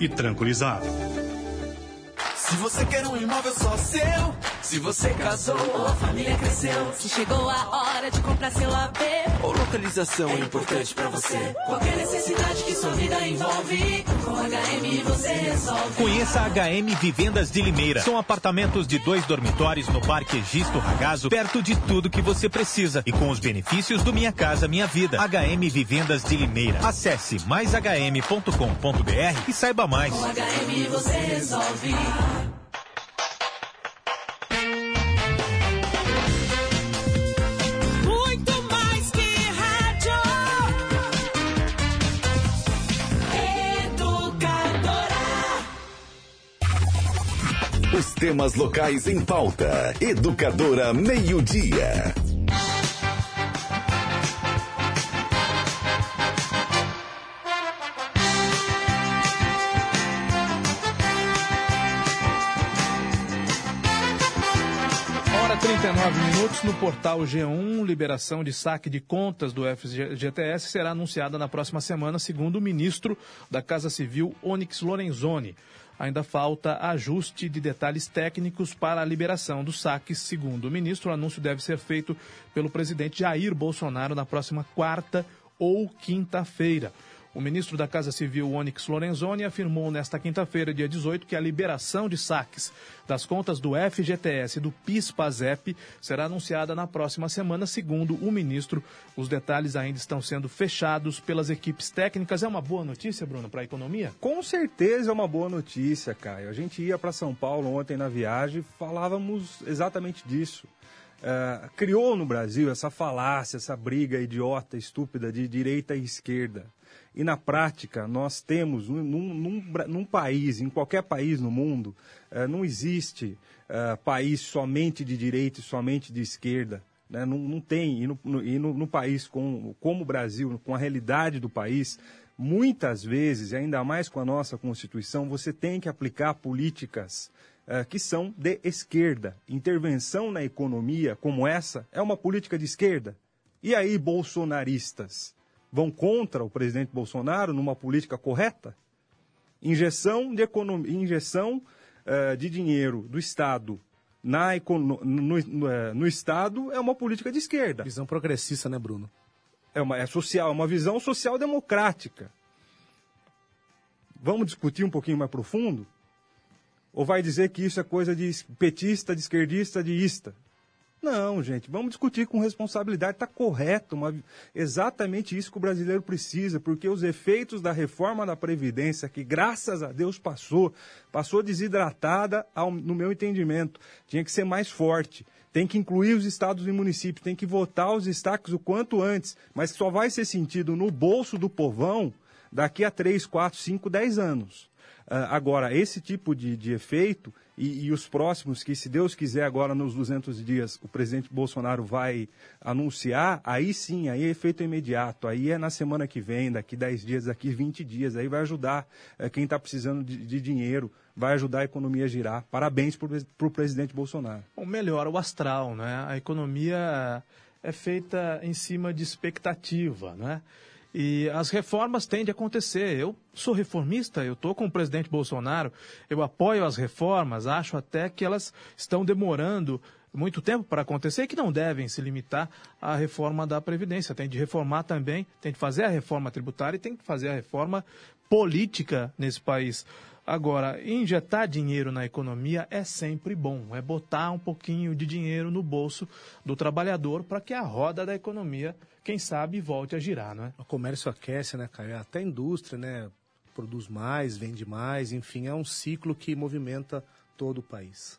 e tranquilizar.
Se você quer um imóvel só seu, se você casou ou a família cresceu, se chegou a hora de comprar seu AP,
Ou localização
é importante pra você. Qualquer necessidade que sua vida envolve, com HM você resolve.
Conheça a HM Vivendas de Limeira. São apartamentos de dois dormitórios no Parque Egisto Ragazo, perto de tudo que você precisa e com os benefícios do Minha Casa Minha Vida. HM Vivendas de Limeira. Acesse maishm.com.br e saiba mais.
Com HM você resolve.
Os temas locais em pauta. Educadora Meio-Dia.
Hora 39 minutos no portal G1, liberação de saque de contas do FGTS será anunciada na próxima semana, segundo o ministro da Casa Civil, Onyx Lorenzoni. Ainda falta ajuste de detalhes técnicos para a liberação dos saques. Segundo o ministro, o anúncio deve ser feito pelo presidente Jair Bolsonaro na próxima quarta ou quinta-feira. O ministro da Casa Civil, Onyx Lorenzoni, afirmou nesta quinta-feira, dia 18, que a liberação de saques das contas do FGTS e do PIS-PASEP será anunciada na próxima semana, segundo o ministro. Os detalhes ainda estão sendo fechados pelas equipes técnicas. É uma boa notícia, Bruno, para a economia?
Com certeza é uma boa notícia, Caio. A gente ia para São Paulo ontem na viagem falávamos exatamente disso. Uh, criou no Brasil essa falácia, essa briga idiota, estúpida de direita e esquerda. E na prática, nós temos, num, num, num país, em qualquer país no mundo, uh, não existe uh, país somente de direita e somente de esquerda. Né? Não, não, tem. E, no, no, e no, no país com, como o Brasil, com a realidade do país, muitas vezes, ainda mais com a nossa Constituição, você tem que aplicar políticas uh, que são de esquerda. Intervenção na economia como essa é uma política de esquerda. E aí, bolsonaristas? Vão contra o presidente Bolsonaro numa política correta? Injeção de, economia, injeção, uh, de dinheiro do Estado na no, no, no, eh, no, Estado é uma política de esquerda.
Visão progressista, né, Bruno?
É, uma, é social, é uma visão social-democrática. Vamos discutir um pouquinho mais profundo? Ou vai dizer que isso é coisa de petista, de esquerdista, de ista? Não, gente, vamos discutir com responsabilidade. Está correto, uma, exatamente isso que o brasileiro precisa, porque os efeitos da reforma da Previdência, que graças a Deus passou, passou desidratada, ao, no meu entendimento, tinha que ser mais forte. Tem que incluir os estados e municípios, tem que votar os destaques o quanto antes, mas só vai ser sentido no bolso do povão daqui a 3, 4, 5, 10 anos. Uh, agora, esse tipo de, de efeito e, e, os próximos, que se Deus quiser, agora nos 200 dias, o presidente Bolsonaro vai anunciar, aí sim, aí é efeito imediato, aí é na semana que vem, daqui 10 dias, daqui 20 dias, aí vai ajudar é, quem está precisando de, de, dinheiro, vai ajudar a economia a girar. Parabéns para o presidente Bolsonaro.
Bom, melhora o astral, né? A economia é feita em cima de expectativa, né? E as reformas têm de acontecer. Eu sou reformista, eu estou com o presidente Bolsonaro, eu apoio as reformas, acho até que elas estão demorando muito tempo para acontecer e que não devem se limitar à reforma da Previdência. Tem de reformar também, tem de fazer a reforma tributária e tem de fazer a reforma política nesse país. Agora, injetar dinheiro na economia é sempre bom, é botar um pouquinho de dinheiro no bolso do trabalhador para que a roda da economia, quem sabe, volte a girar, não é?
O comércio aquece, né, Caio? Até a indústria, né, produz mais, vende mais, enfim, é um ciclo que movimenta todo o país.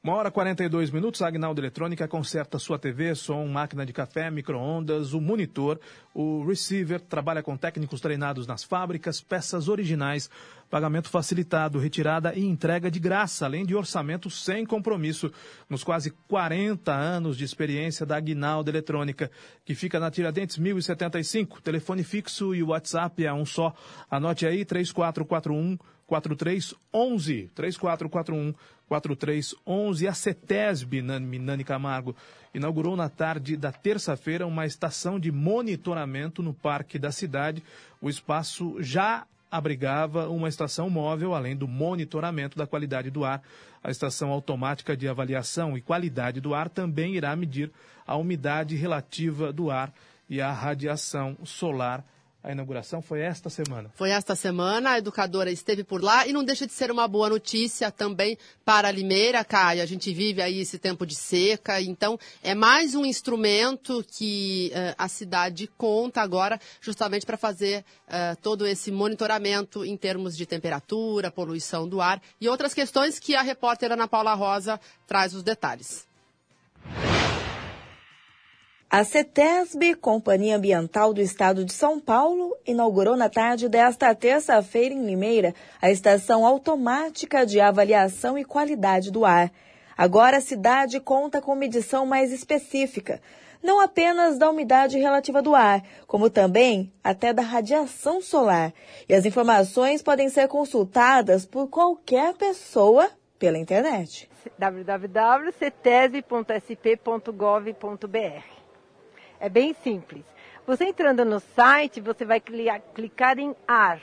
Uma hora e 42 minutos, Agnaldo Eletrônica conserta sua TV, som, máquina de café, micro-ondas, o monitor, o receiver, trabalha com técnicos treinados nas fábricas, peças originais, pagamento facilitado, retirada e entrega de graça, além de orçamento sem compromisso, nos quase 40 anos de experiência da Agnaldo Eletrônica, que fica na Tiradentes 1075, telefone fixo e WhatsApp é um só. Anote aí, 3441 4311 3441 4311. A CETESB, Nani Camargo, inaugurou na tarde da terça-feira uma estação de monitoramento no Parque da Cidade. O espaço já abrigava uma estação móvel, além do monitoramento da qualidade do ar. A estação automática de avaliação e qualidade do ar também irá medir a umidade relativa do ar e a radiação solar a inauguração foi esta semana.
Foi esta semana, a educadora esteve por lá e não deixa de ser uma boa notícia também para Limeira, Caio. A gente vive aí esse tempo de seca, então é mais um instrumento que uh, a cidade conta agora justamente para fazer uh, todo esse monitoramento em termos de temperatura, poluição do ar e outras questões que a repórter Ana Paula Rosa traz os detalhes.
A CETESB, Companhia Ambiental do Estado de São Paulo, inaugurou na tarde desta terça-feira em Limeira a estação automática de avaliação e qualidade do ar. Agora a cidade conta com medição mais específica, não apenas da umidade relativa do ar, como também até da radiação solar. E as informações podem ser consultadas por qualquer pessoa pela internet.
www.cetesb.sp.gov.br é bem simples. Você entrando no site, você vai clicar em ar,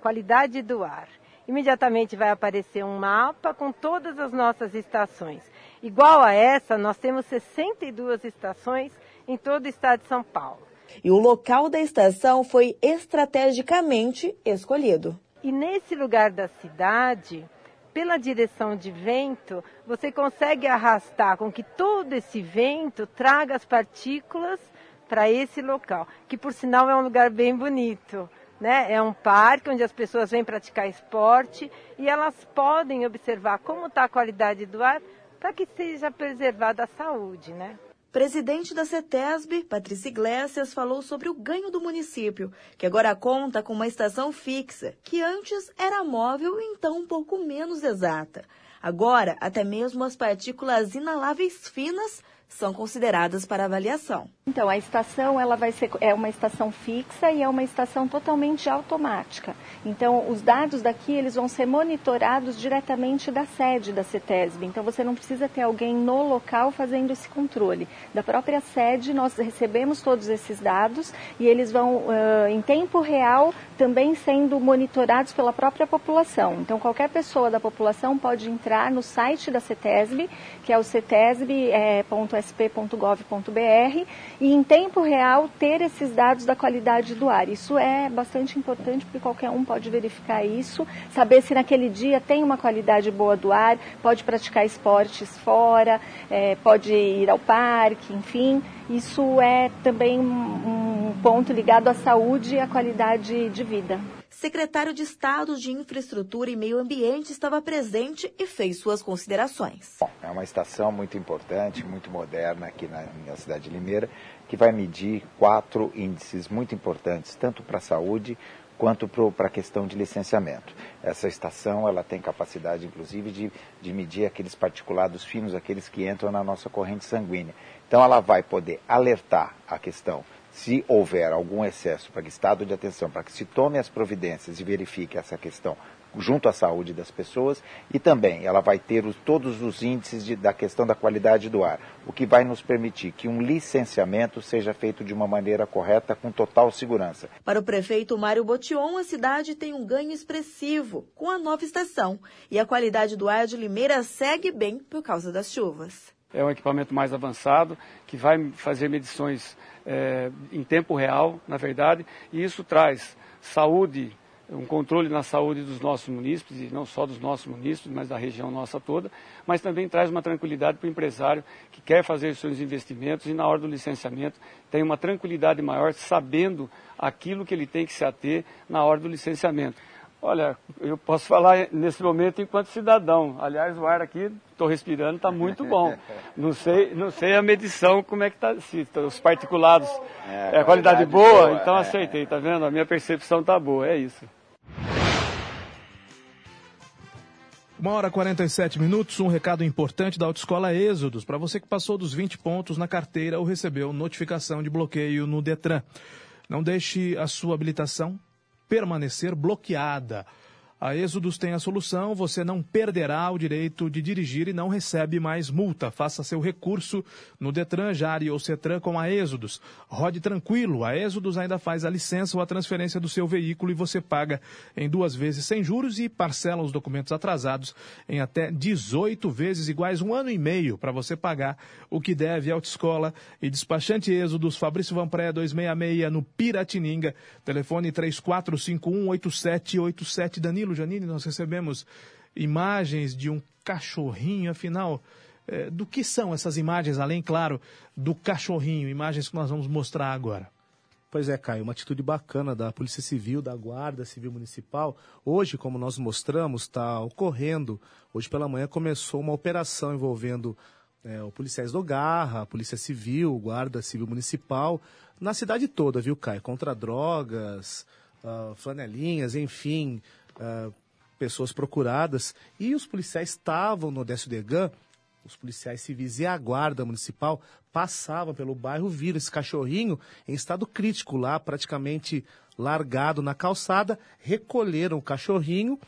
qualidade do ar. Imediatamente vai aparecer um mapa com todas as nossas estações. Igual a essa, nós temos 62 estações em todo o estado de São Paulo.
E o local da estação foi estrategicamente escolhido.
E nesse lugar da cidade, pela direção de vento, você consegue arrastar com que todo esse vento traga as partículas para esse local, que por sinal é um lugar bem bonito. Né? É um parque onde as pessoas vêm praticar esporte e elas podem observar como está a qualidade do ar para que seja preservada a saúde. Né?
Presidente da CETESB, Patrícia Iglesias, falou sobre o ganho do município, que agora conta com uma estação fixa, que antes era móvel e então um pouco menos exata. Agora, até mesmo as partículas inaláveis finas são consideradas para avaliação.
Então, a estação ela vai ser é uma estação fixa e é uma estação totalmente automática. Então, os dados daqui eles vão ser monitorados diretamente da sede da CETESB. Então, você não precisa ter alguém no local fazendo esse controle. Da própria sede, nós recebemos todos esses dados e eles vão, uh, em tempo real, também sendo monitorados pela própria população. Então, qualquer pessoa da população pode entrar no site da CETESB, que é o cetesb.sp.gov.br, e em tempo real ter esses dados da qualidade do ar. Isso é bastante importante porque qualquer um pode verificar isso, saber se naquele dia tem uma qualidade boa do ar, pode praticar esportes fora, é, pode ir ao parque, enfim. Isso é também um ponto ligado à saúde e à qualidade de vida
secretário de Estado de Infraestrutura e Meio Ambiente estava presente e fez suas considerações.
Bom, é uma estação muito importante, muito moderna aqui na cidade de Limeira, que vai medir quatro índices muito importantes, tanto para a saúde quanto para a questão de licenciamento. Essa estação ela tem capacidade, inclusive, de, de medir aqueles particulados finos, aqueles que entram na nossa corrente sanguínea. Então, ela vai poder alertar a questão se houver algum excesso, para que estado de atenção, para que se tome as providências e verifique essa questão junto à saúde das pessoas e também ela vai ter os, todos os índices de, da questão da qualidade do ar, o que vai nos permitir que um licenciamento seja feito de uma maneira correta com total segurança.
Para o prefeito Mário Botion, a cidade tem um ganho expressivo com a nova estação e a qualidade do ar de Limeira segue bem por causa das chuvas.
É um equipamento mais avançado que vai fazer medições é, em tempo real, na verdade, e isso traz saúde, um controle na saúde dos nossos munícipes, e não só dos nossos munícipes, mas da região nossa toda, mas também traz uma tranquilidade para o empresário que quer fazer os seus investimentos e na hora do licenciamento tem uma tranquilidade maior sabendo aquilo que ele tem que se ater na hora do licenciamento. Olha, eu posso falar nesse momento enquanto cidadão. Aliás, o ar aqui, estou respirando, está muito bom. (laughs) Não sei, não sei a medição, como é que está, se tá, os particulados, é, é a qualidade, qualidade boa, boa, então é. aceitei, tá vendo? A minha percepção está boa, é isso.
Uma hora e 47 minutos, um recado importante da Autoescola Êxodos, para você que passou dos 20 pontos na carteira ou recebeu notificação de bloqueio no Detran. Não deixe a sua habilitação permanecer bloqueada. A Êxodos tem a solução, você não perderá o direito de dirigir e não recebe mais multa. Faça seu recurso no Detran, Jari ou Cetran com a Êxodos. Rode tranquilo, a Êxodos ainda faz a licença ou a transferência do seu veículo e você paga em duas vezes sem juros e parcela os documentos atrasados em até 18 vezes iguais um ano e meio para você pagar o que deve autoescola e despachante Êxodos, Fabrício Vanpré 266 no Piratininga, telefone 3451 8787 Danilo Danilo Janine, nós recebemos imagens de um cachorrinho, afinal, é, do que são essas imagens, além, claro, do cachorrinho, imagens que nós vamos mostrar agora?
Pois é, Caio, uma atitude bacana da Polícia Civil, da Guarda Civil Municipal. Hoje, como nós mostramos, está ocorrendo. Hoje pela manhã começou uma operação envolvendo é, o policiais do Garra, a Polícia Civil, Guarda Civil Municipal, na cidade toda, viu, Caio? Contra drogas, ah, flanelinhas, enfim, ah, pessoas procuradas. E os policiais estavam no Odécio Degan, os policiais civis e a guarda municipal passavam pelo bairro, viram esse cachorrinho em estado crítico lá, praticamente largado na calçada, recolheram o cachorrinho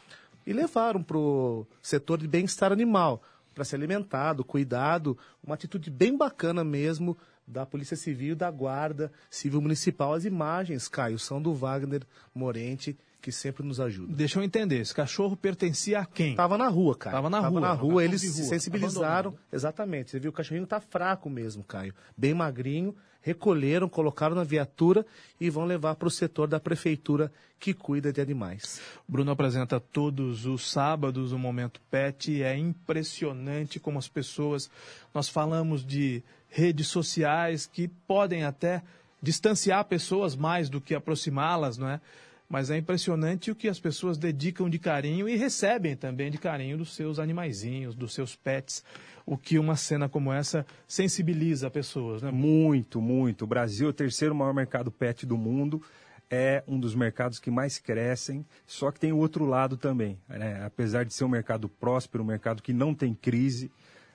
e levaram para o setor de bem-estar animal, para ser alimentado, cuidado, uma atitude bem bacana mesmo da Polícia Civil da Guarda Civil Municipal. As imagens, Caio, são do Wagner Morente, que sempre nos ajuda.
Deixa eu entender, esse cachorro pertencia a quem?
Tava na rua, Caio.
Tava na
Tava
rua.
na rua, eles
de
se
rua,
sensibilizaram.
abandonado.
Exatamente. Você viu, o cachorrinho tá fraco mesmo, Caio. Bem magrinho. Recolheram, colocaram na viatura e vão levar para o setor da prefeitura que cuida de animais.
Bruno apresenta todos os sábados o Momento Pet e é impressionante como as pessoas. Nós falamos de redes sociais que podem até distanciar pessoas mais do que aproximá-las, não é? Mas é impressionante o que as pessoas dedicam de carinho e recebem também de carinho dos seus animaizinhos, dos seus pets. O que uma cena como essa sensibiliza pessoas, né?
Muito, muito. O Brasil é o terceiro maior mercado pet do mundo. É um dos mercados que mais crescem, só que tem o outro lado também. né? Apesar de ser um mercado próspero, um mercado que não tem crise,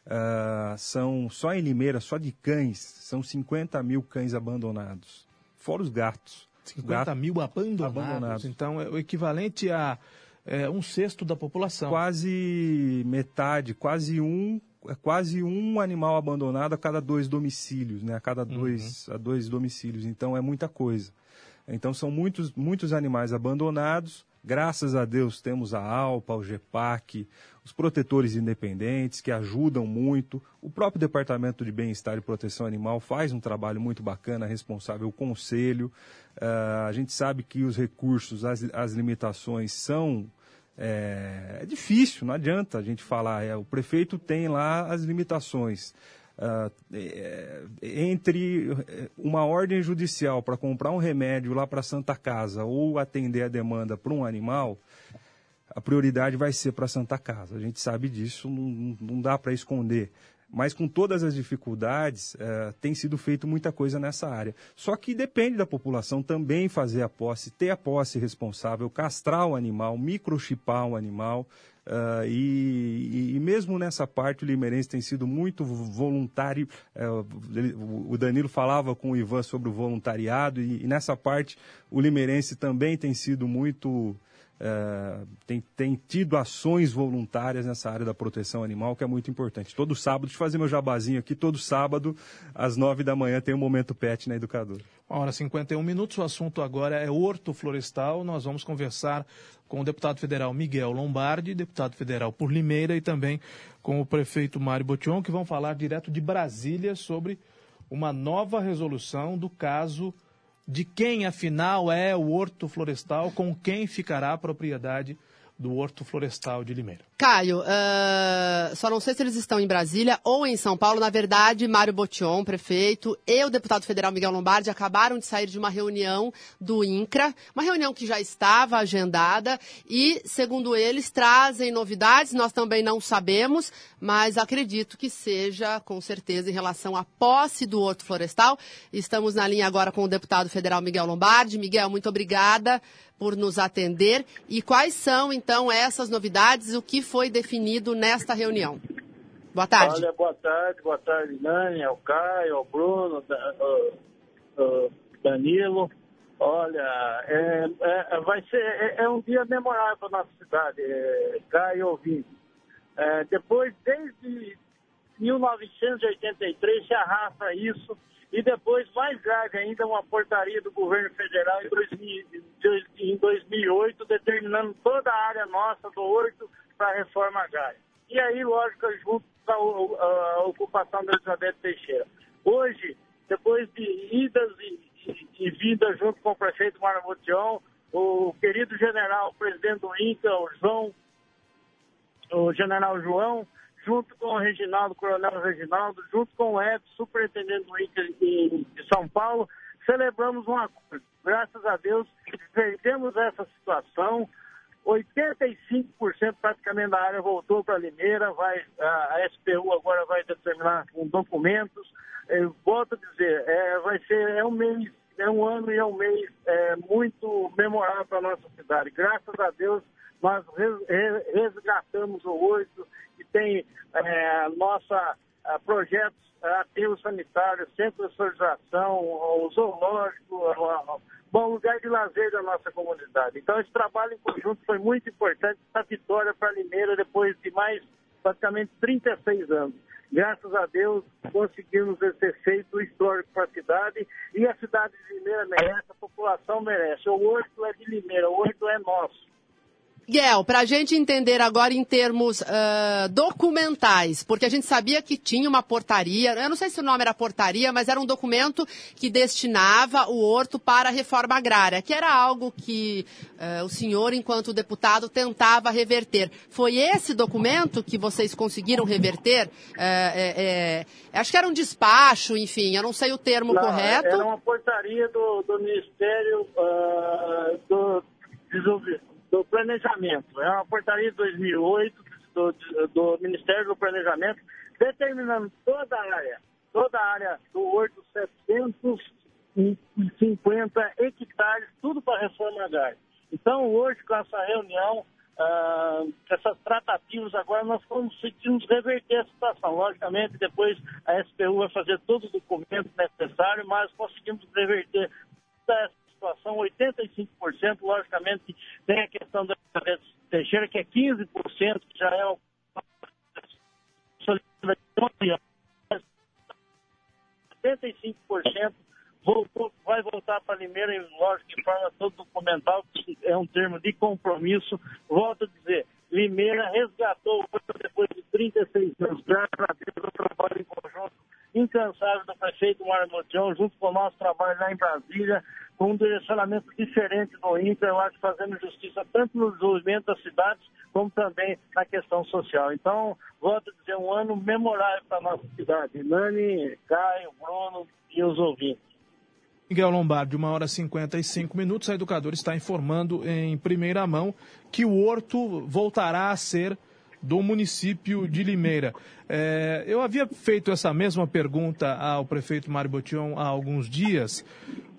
ah, são só em Limeira, só de cães, são 50 mil cães abandonados. Fora os gatos.
50
Gato-
mil abandonados.
abandonados.
Então, é o equivalente a é, um sexto da população.
Quase metade, quase um, é quase um animal abandonado a cada dois domicílios, né? A cada dois, a dois domicílios. Então é muita coisa. Então são muitos, muitos animais abandonados. Graças a Deus temos a ALPA, o GEPAC, os protetores independentes que ajudam muito. O próprio Departamento de Bem-Estar e Proteção Animal faz um trabalho muito bacana, responsável o conselho. Ah, a gente sabe que os recursos, as, as limitações são é, é difícil, não adianta a gente falar. É, o prefeito tem lá as limitações. É, entre é, uma ordem judicial para comprar um remédio lá para Santa Casa ou atender a demanda para um animal, a prioridade vai ser para a Santa Casa. A gente sabe disso, não, não dá para esconder. Mas com todas as dificuldades, eh, tem sido feito muita coisa nessa área. Só que depende da população também fazer a posse, ter a posse responsável, castrar o animal, microchipar o animal. Ah, e, e- mesmo nessa parte, o Limeirense tem sido muito voluntário. eh, ele- o Danilo falava com o Ivan sobre o voluntariado, e, e nessa parte, o Limeirense também tem sido muito. Eh, tem, tem tido ações voluntárias nessa área da proteção animal, que é muito importante. Todo sábado, deixa eu fazer meu jabazinho aqui, todo sábado, às nove da manhã, tem o Momento Pet na Educadora.
Uma hora e 51 minutos. O assunto agora é horto florestal. Nós vamos conversar com o deputado federal Miguel Lombardi, deputado federal por Limeira, e também com o prefeito Mário Botion, que vão falar direto de Brasília sobre uma nova resolução do caso de quem, afinal, é o horto florestal, com quem ficará a propriedade do horto florestal de Limeira.
Caio, ah, só não sei se eles estão em Brasília ou em São Paulo. Na verdade, Mário Botion, prefeito, e o deputado federal Miguel Lombardi acabaram de sair de uma reunião do INCRA, uma reunião que já estava agendada e, segundo eles, trazem novidades. Nós também não sabemos, mas acredito que seja, com certeza, em relação à posse do horto florestal. Estamos na linha agora com o deputado federal Miguel Lombardi. Miguel, muito obrigada por nos atender. E quais são, então, essas novidades? O que foi definido nesta reunião? Boa tarde.
Olha, boa tarde, boa tarde, Nani, ao Caio, ao Bruno, ao- Danilo. Olha, é, é- vai ser, é, é um dia memorável na nossa cidade, é, Caio ouvinte. É, depois, desde 1983, se arrasta isso, e depois, mais grave ainda, uma portaria do governo federal em, 2000 em 2008, determinando toda a área nossa do horto para a reforma agrária. E aí, lógico, junto com a, a- ocupação da Elizabeth Teixeira. Hoje, depois de idas e, e- e vindas junto com o prefeito Mário Botião, o querido general, o presidente do INCA, o João, o general João, junto com o Reginaldo, coronel Reginaldo, junto com o Edson, superintendente do INCA de, São Paulo, celebramos um acordo. Graças a Deus, perdemos essa situação. 85% praticamente da área voltou para Limeira, vai, a SPU agora vai determinar com documentos. Eu volto a dizer, é, vai ser é um mês, é um ano e é um mês é, muito memorável para a nossa cidade. Graças a Deus nós res- re- resgatamos o oito e tem é, nossa a projetos é, aterro sanitário, centro de socialização, o zoológico, o- bom lugar de lazer da nossa comunidade. Então esse trabalho em conjunto foi muito importante, essa vitória para Limeira depois de mais praticamente 36 anos. Graças a Deus conseguimos esse feito histórico para a cidade e a cidade de Limeira merece, a população merece. O horto é de Limeira, o horto é nosso.
Guel, para a gente entender agora em termos ah, documentais, porque a gente sabia que tinha uma portaria, eu não sei se o nome era portaria, mas era um documento que destinava o horto para a reforma agrária, que era algo que ah, o senhor, enquanto deputado, tentava reverter. Foi esse documento que vocês conseguiram reverter? É, é, é, acho que era um despacho, enfim, eu não sei o termo
Não,
correto.
Era uma portaria do, do Ministério do, Desenvolvi- do Planejamento. É uma portaria de 2008 do, do Ministério do Planejamento, determinando toda a área, toda a área do horto 750 hectares, tudo para reforma agrária. Então, hoje, com essa reunião, ah, essas tratativas agora, nós conseguimos reverter a situação. Logicamente, depois a SPU vai fazer todos os documentos necessários, mas conseguimos reverter essa situação, 85%, logicamente, tem a questão da Teixeira, que é 15%, que já é o 75% voltou, vai voltar para Limeira, e lógico que forma todo documental, que é um termo de compromisso. Volto a dizer, Limeira resgatou depois de 36 anos, graças a Deus, trabalho em conjunto incansável do prefeito Mário Motião, junto com o nosso trabalho lá em Brasília, com um direcionamento diferente do INCRA, eu acho, fazendo justiça tanto no desenvolvimento das cidades, como também na questão social. Então, volto a dizer, um ano memorável para a nossa cidade. Nani, Caio, Bruno e os ouvintes.
Miguel Lombardi, uma hora e 55 minutos. A educadora está informando em primeira mão que o horto voltará a ser do município de Limeira. É, eu havia feito essa mesma pergunta ao prefeito Mário Botion há alguns dias.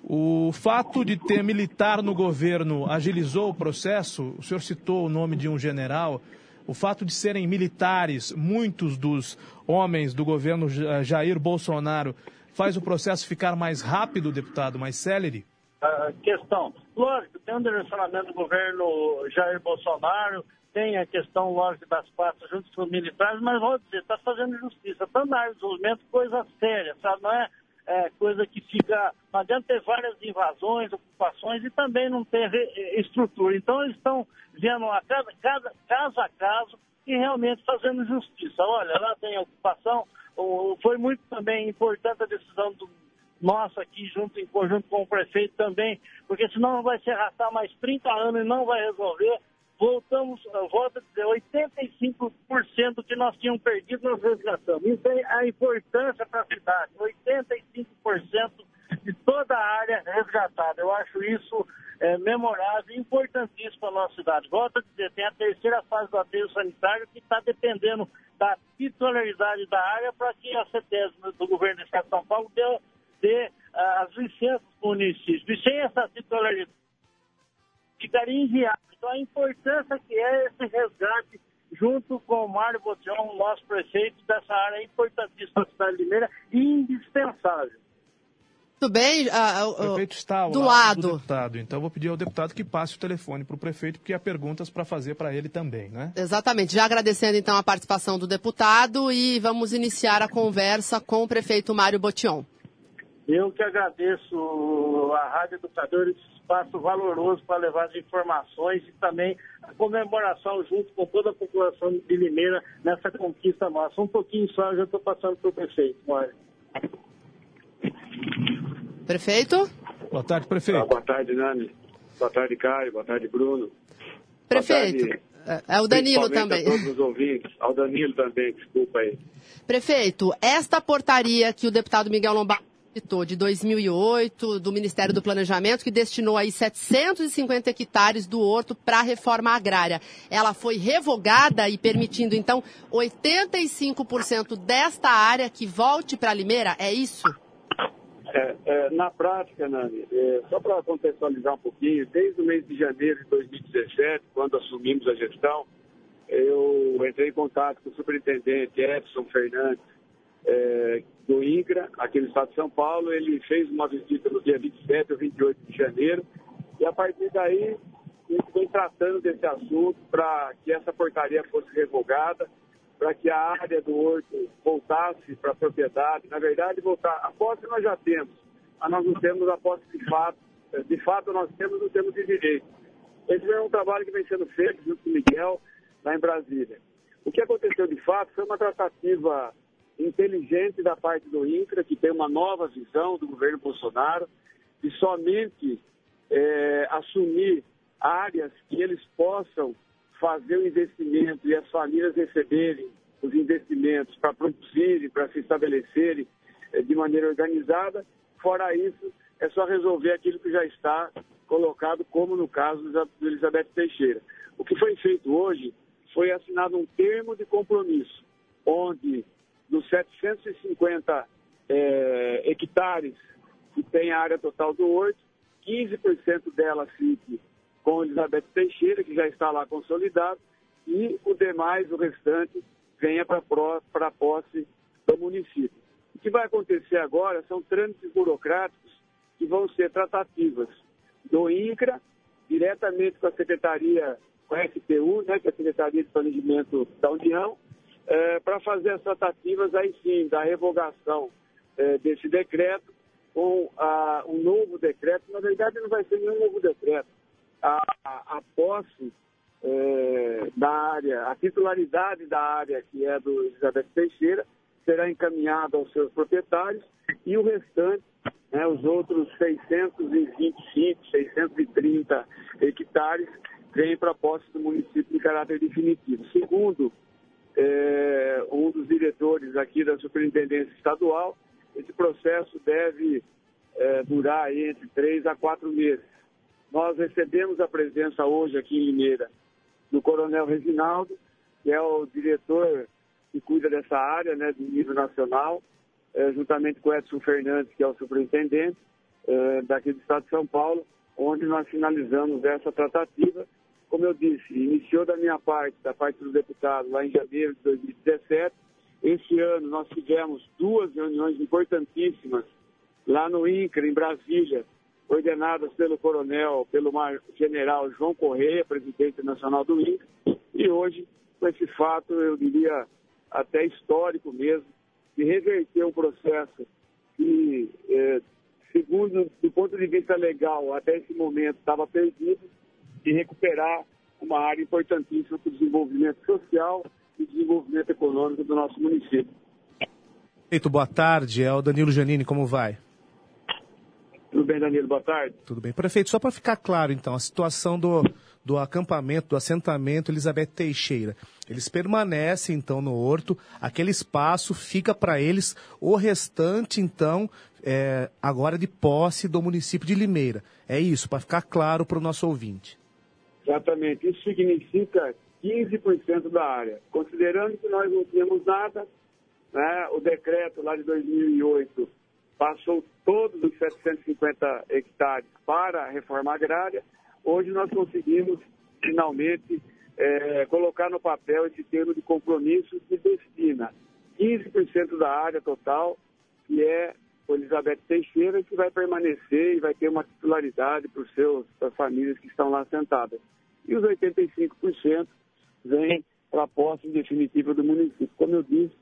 O fato de ter militar no governo agilizou o processo? O senhor citou o nome de um general. O fato de serem militares, muitos dos homens do governo Ja- Jair Bolsonaro, faz o processo ficar mais rápido, deputado, mais célere?
a questão. Lógico, tem um direcionamento do governo Jair Bolsonaro, tem a questão, lógico, das pastas junto com os militares, mas vou dizer, está fazendo justiça. Tanto na área de desenvolvimento, coisa séria, sabe? Não é, é, coisa que fica. Não adianta ter várias invasões, ocupações e também não ter re- estrutura. Então, eles estão vendo a cada, cada, caso a caso e realmente fazendo justiça. Olha, lá tem ocupação. o- Foi muito também importante a decisão do nossa aqui, junto em conjunto com o prefeito também, porque senão vai se arrastar mais 30 anos e não vai resolver. Voltamos, eu volto a dizer, 85% que nós tínhamos perdido nós resgatamos. Isso é a importância para a cidade, 85% de toda a área resgatada. Eu acho isso é, memorável e importantíssimo para a nossa cidade. Volto a dizer, tem a terceira fase do aterro sanitário que está dependendo da titularidade da área para que a CETES do governo do Estado de São Paulo dê, dê ah, as licenças para o município. E sem essa titularidade, ficaria inviável. Então, a importância que é esse resgate, junto com o Mário Botião, nosso prefeito, dessa área importantíssima da cidade de Limeira e indispensável.
Tudo bem? ah,
O prefeito está ao
do
lado,
lado.
do deputado. Então, vou pedir ao deputado que passe o telefone para o prefeito, porque há perguntas para fazer para ele também, né?
Exatamente. Já agradecendo então a participação do deputado e vamos iniciar a conversa com o prefeito Mário Botion.
Eu que agradeço a Rádio Educador esse espaço valoroso para levar as informações e também a comemoração junto com toda a população de Limeira nessa conquista nossa. Um pouquinho só, eu já estou passando para o prefeito, Mário.
Prefeito?
Boa tarde, prefeito.
Ah, boa tarde, Nani. Boa tarde, Caio. Boa tarde, Bruno.
Prefeito.
Tarde,
É o Danilo também.
A todos os ouvintes. Ao Danilo também, desculpa aí.
Prefeito, esta portaria que o deputado Miguel Lombardi citou, de 2008, do Ministério do Planejamento, que destinou aí 750 hectares do horto para a reforma agrária. Ela foi revogada e permitindo, então, 85% desta área que volte para Limeira, é isso?
É, é, na prática, Nani, é, só para contextualizar um pouquinho, desde o mês de janeiro de 2017, quando assumimos a gestão, eu entrei em contato com o superintendente Edson Fernandes, é, do INCRA, aqui no estado de São Paulo. Ele fez uma visita no dia 27 ou 28 de janeiro e a partir daí a gente vem tratando desse assunto para que essa portaria fosse revogada, para que a área do horto voltasse para a propriedade. Na verdade, voltar. A posse nós já temos, mas nós não temos a posse de fato. De fato, nós temos, não temos de direito. Esse é um trabalho que vem sendo feito junto com o Miguel, lá em Brasília. O que aconteceu de fato foi uma tratativa inteligente da parte do INCRA, que tem uma nova visão do governo Bolsonaro, de somente é, assumir áreas que eles possam fazer o investimento e as famílias receberem os investimentos para produzirem, para se estabelecerem é, de maneira organizada. Fora isso, é só resolver aquilo que já está colocado, como no caso do Elizabeth Teixeira. O que foi feito hoje foi assinado um termo de compromisso, onde dos 750 é, hectares que tem a área total do horto, 15% dela fique com Elizabeth Teixeira, que já está lá consolidado, e o demais, o restante, venha para a posse do município. O que vai acontecer agora são trâmites burocráticos que vão ser tratativas do INCRA, diretamente com a Secretaria, com a SPU, né, que é a Secretaria de Planejamento da União, é, para fazer as tratativas, aí sim, da revogação é, desse decreto com a, um novo decreto. Na verdade, não vai ser nenhum novo decreto. A, a, a posse é, da área, a titularidade da área que é do Elizabeth Teixeira será encaminhada aos seus proprietários e o restante, né, os outros 625, 630 hectares, vem para a posse do município em caráter definitivo. Segundo é, um dos diretores aqui da Superintendência Estadual. Esse processo deve é, durar entre três a quatro meses. Nós recebemos a presença hoje aqui em Limeira do Coronel Reginaldo, que é o diretor que cuida dessa área né, de nível nacional, é, juntamente com Edson Fernandes, que é o superintendente é, daqui do Estado de São Paulo, onde nós finalizamos essa tratativa como eu disse, iniciou da minha parte, da parte dos deputados, lá em janeiro de 2017. Esse ano nós tivemos duas reuniões importantíssimas lá no INCRA, em Brasília, coordenadas pelo coronel, pelo general João Correia, presidente nacional do INCRA, e hoje, com esse fato, eu diria até histórico mesmo, de reverter um processo que, eh, segundo, do ponto de vista legal, até esse momento estava perdido, de recuperar uma área importantíssima para o desenvolvimento social e desenvolvimento econômico do nosso município.
Feito, boa tarde. É o Danilo Janine, como vai?
Tudo bem, Danilo, boa tarde.
Tudo bem. Prefeito, só para ficar claro, então, a situação do, do acampamento, do assentamento Elizabeth Teixeira. Eles permanecem, então, no horto, aquele espaço fica para eles, o restante, então, é, agora de posse do município de Limeira. É isso, para ficar claro para o nosso ouvinte.
Exatamente. Isso significa 15% da área. Considerando que nós não tínhamos nada, né, o decreto lá de 2008 passou todos os 750 hectares para a reforma agrária. Hoje nós conseguimos, finalmente, é, colocar no papel esse termo de compromisso que destina 15% da área total, que é o Elizabeth Teixeira, que vai permanecer e vai ter uma titularidade para, para as famílias que estão lá sentadas e os 85% vêm para a posse definitiva do município. Como eu disse,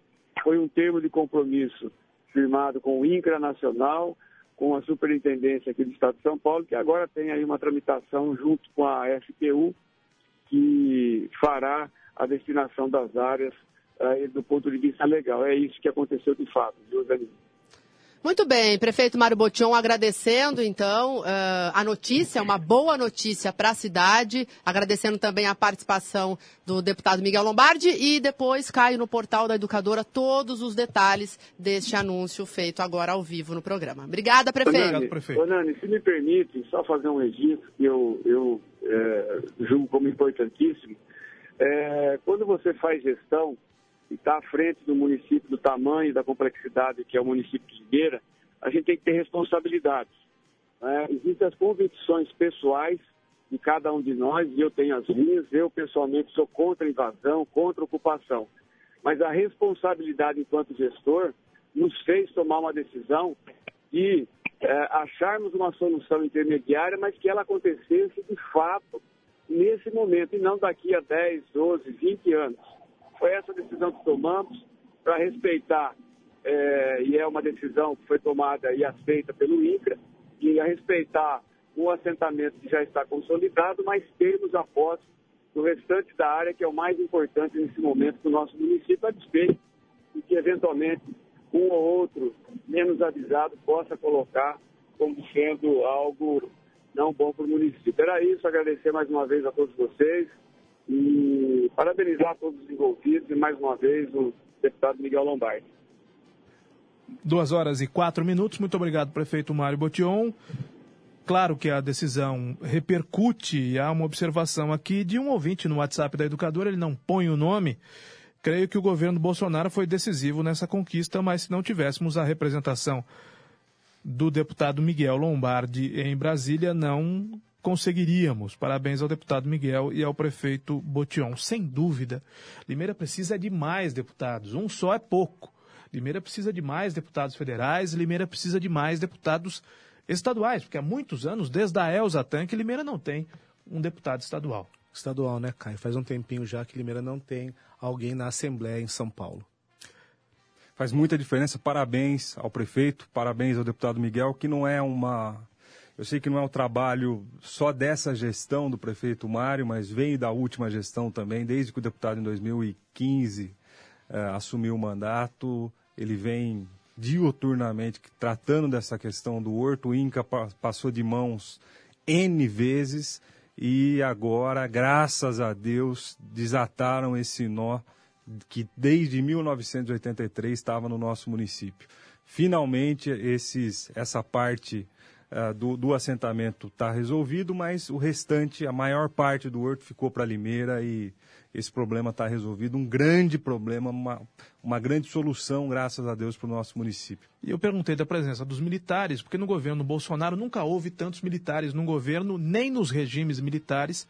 foi um termo de compromisso firmado com o INCRA Nacional, com a Superintendência aqui do Estado de São Paulo, que agora tem aí uma tramitação junto com a FPU, que fará a destinação das áreas aí, do ponto de vista legal. É isso que aconteceu de fato, viu, Danilo?
Muito bem, prefeito Mário Botion agradecendo então eh, a notícia, uma boa notícia para a cidade, agradecendo também a participação do deputado Miguel Lombardi e depois cai no portal da educadora todos os detalhes deste anúncio feito agora ao vivo no programa. Obrigada, prefeito.
Nani, Ô, Nani, se me permite, só fazer um registro que eu, eu é, julgo como importantíssimo. É, quando você faz gestão, e está à frente do município, do tamanho e da complexidade que é o município de Limeira, a gente tem que ter responsabilidades. Né? Existem as convicções pessoais de cada um de nós, e eu tenho as minhas, eu pessoalmente sou contra a invasão, contra a ocupação. Mas a responsabilidade enquanto gestor nos fez tomar uma decisão de é, acharmos uma solução intermediária, mas que ela acontecesse de fato nesse momento, e não daqui a 10, 12, 20 anos. Foi essa decisão que tomamos para respeitar, é, e é uma decisão que foi tomada e aceita pelo INCRA, e a respeitar o assentamento que já está consolidado, mas termos a posse do restante da área, que é o mais importante nesse momento do nosso município, a despeito e que eventualmente um ou outro menos avisado possa colocar como sendo algo não bom para o município. Era isso, agradecer mais uma vez a todos vocês, e parabenizar todos os envolvidos e mais uma vez o deputado Miguel Lombardi.
Duas horas e quatro minutos. Muito obrigado, prefeito Mário Botion. Claro que a decisão repercute, e há uma observação aqui de um ouvinte no WhatsApp da educadora, ele não põe o nome. Creio que o governo Bolsonaro foi decisivo nessa conquista, mas se não tivéssemos a representação do deputado Miguel Lombardi em Brasília, não conseguiríamos. Parabéns ao deputado Miguel e ao prefeito Botion. Sem dúvida, Limeira precisa de mais deputados. Um só é pouco. Limeira precisa de mais deputados federais, Limeira precisa de mais deputados estaduais, porque há muitos anos, desde a Elza Tanque, Limeira não tem um deputado estadual.
Estadual, né, Caio? Faz um tempinho já que Limeira não tem alguém na Assembleia em São Paulo.
Faz muita diferença. Parabéns ao prefeito, parabéns ao deputado Miguel, que não é uma eu sei que não é um trabalho só dessa gestão do prefeito Mário, mas vem da última gestão também, desde que o deputado em 2015 eh, assumiu o mandato, ele vem diuturnamente tratando dessa questão do horto. O INCA passou de mãos N vezes e agora, graças a Deus, desataram esse nó que desde 1983 estava no nosso município. Finalmente, esses, essa parte uh, do, do, assentamento está resolvido, mas o restante, a maior parte do horto ficou para Limeira e esse problema está resolvido. Um grande problema, uma, uma grande solução, graças a Deus, para o nosso município.
E eu perguntei da presença dos militares, porque no governo Bolsonaro nunca houve tantos militares no governo, nem nos regimes militares,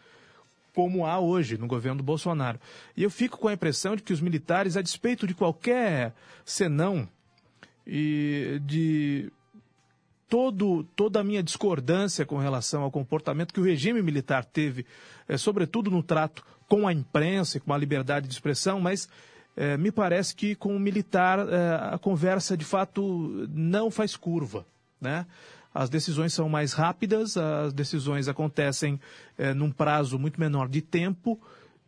como há hoje no governo Bolsonaro. E eu fico com a impressão de que os militares, a despeito de qualquer senão e de todo, toda a minha discordância com relação ao comportamento que o regime militar teve, é, sobretudo no trato com a imprensa e com a liberdade de expressão, mas é, me parece que com o militar é, a conversa de fato não faz curva. Né? As decisões são mais rápidas, as decisões acontecem num prazo muito menor de tempo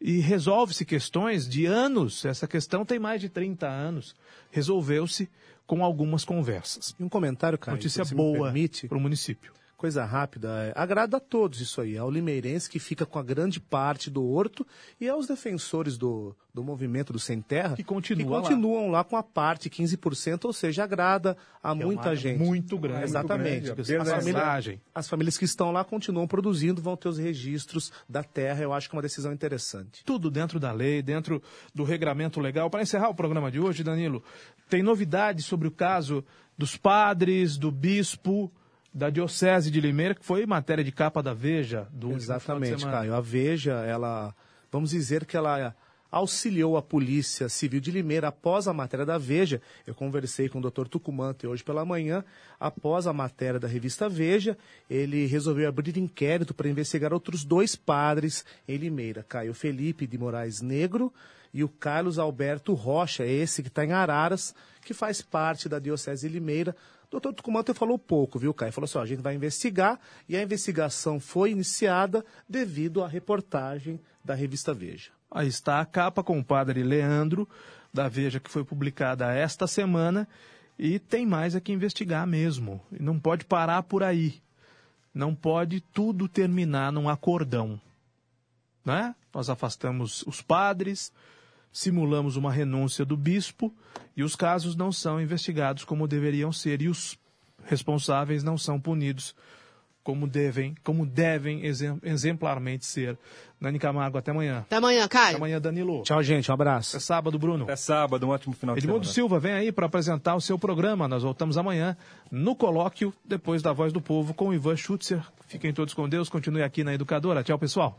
e resolve-se questões de anos. Essa questão tem mais de 30 anos. Resolveu-se com algumas conversas.
E um comentário, Caio,
Notícia boa para o município
coisa rápida, é, agrada a todos isso aí. Ao limeirense que fica com a grande parte do horto e aos defensores do, do movimento do Sem Terra
que, continua
que continuam lá. lá. com a parte 15%, ou seja, agrada a é muita gente.
Muito grande.
Exatamente.
Muito grande. As,
as famílias que estão lá continuam produzindo, vão ter os registros da terra. Eu acho que é uma decisão interessante.
Tudo dentro da lei, dentro do regramento legal. Para encerrar o programa de hoje, Danilo, tem novidades sobre o caso dos padres, do bispo da Diocese de Limeira, que foi matéria de capa da Veja do
Exatamente, Caio. A Veja, ela, vamos dizer que ela auxiliou a Polícia Civil de Limeira após a matéria da Veja. Eu conversei com o Dr. Tucumante hoje pela manhã, após a matéria da revista Veja, ele resolveu abrir inquérito para investigar outros dois padres em Limeira, Caio Felipe de Moraes Negro e o Carlos Alberto Rocha, esse que está em Araras, que faz parte da Diocese de Limeira, doutor Tucumante falou pouco, viu, Caio? Falou assim, ó, a gente vai investigar e a investigação foi iniciada devido à reportagem da revista Veja.
Aí está a capa com o padre Leandro, da Veja, que foi publicada esta semana, E tem mais é que investigar mesmo. E não pode parar por aí. Não pode tudo terminar num acordão. Né? Nós afastamos os padres, simulamos uma renúncia do bispo e os casos não são investigados como deveriam ser e os responsáveis não são punidos como devem, como devem exemp- exemplarmente ser. Nani Camargo, até amanhã.
Até amanhã, Caio.
Até amanhã, Danilo.
Tchau, gente. Um abraço.
É sábado, Bruno.
É sábado, um ótimo final de
Edmundo
semana.
Silva, vem aí para apresentar o seu programa. Nós voltamos amanhã no colóquio, depois da Voz do Povo, com o Ivan Schutzer. Fiquem todos com Deus. Continue aqui na Educadora. Tchau, pessoal.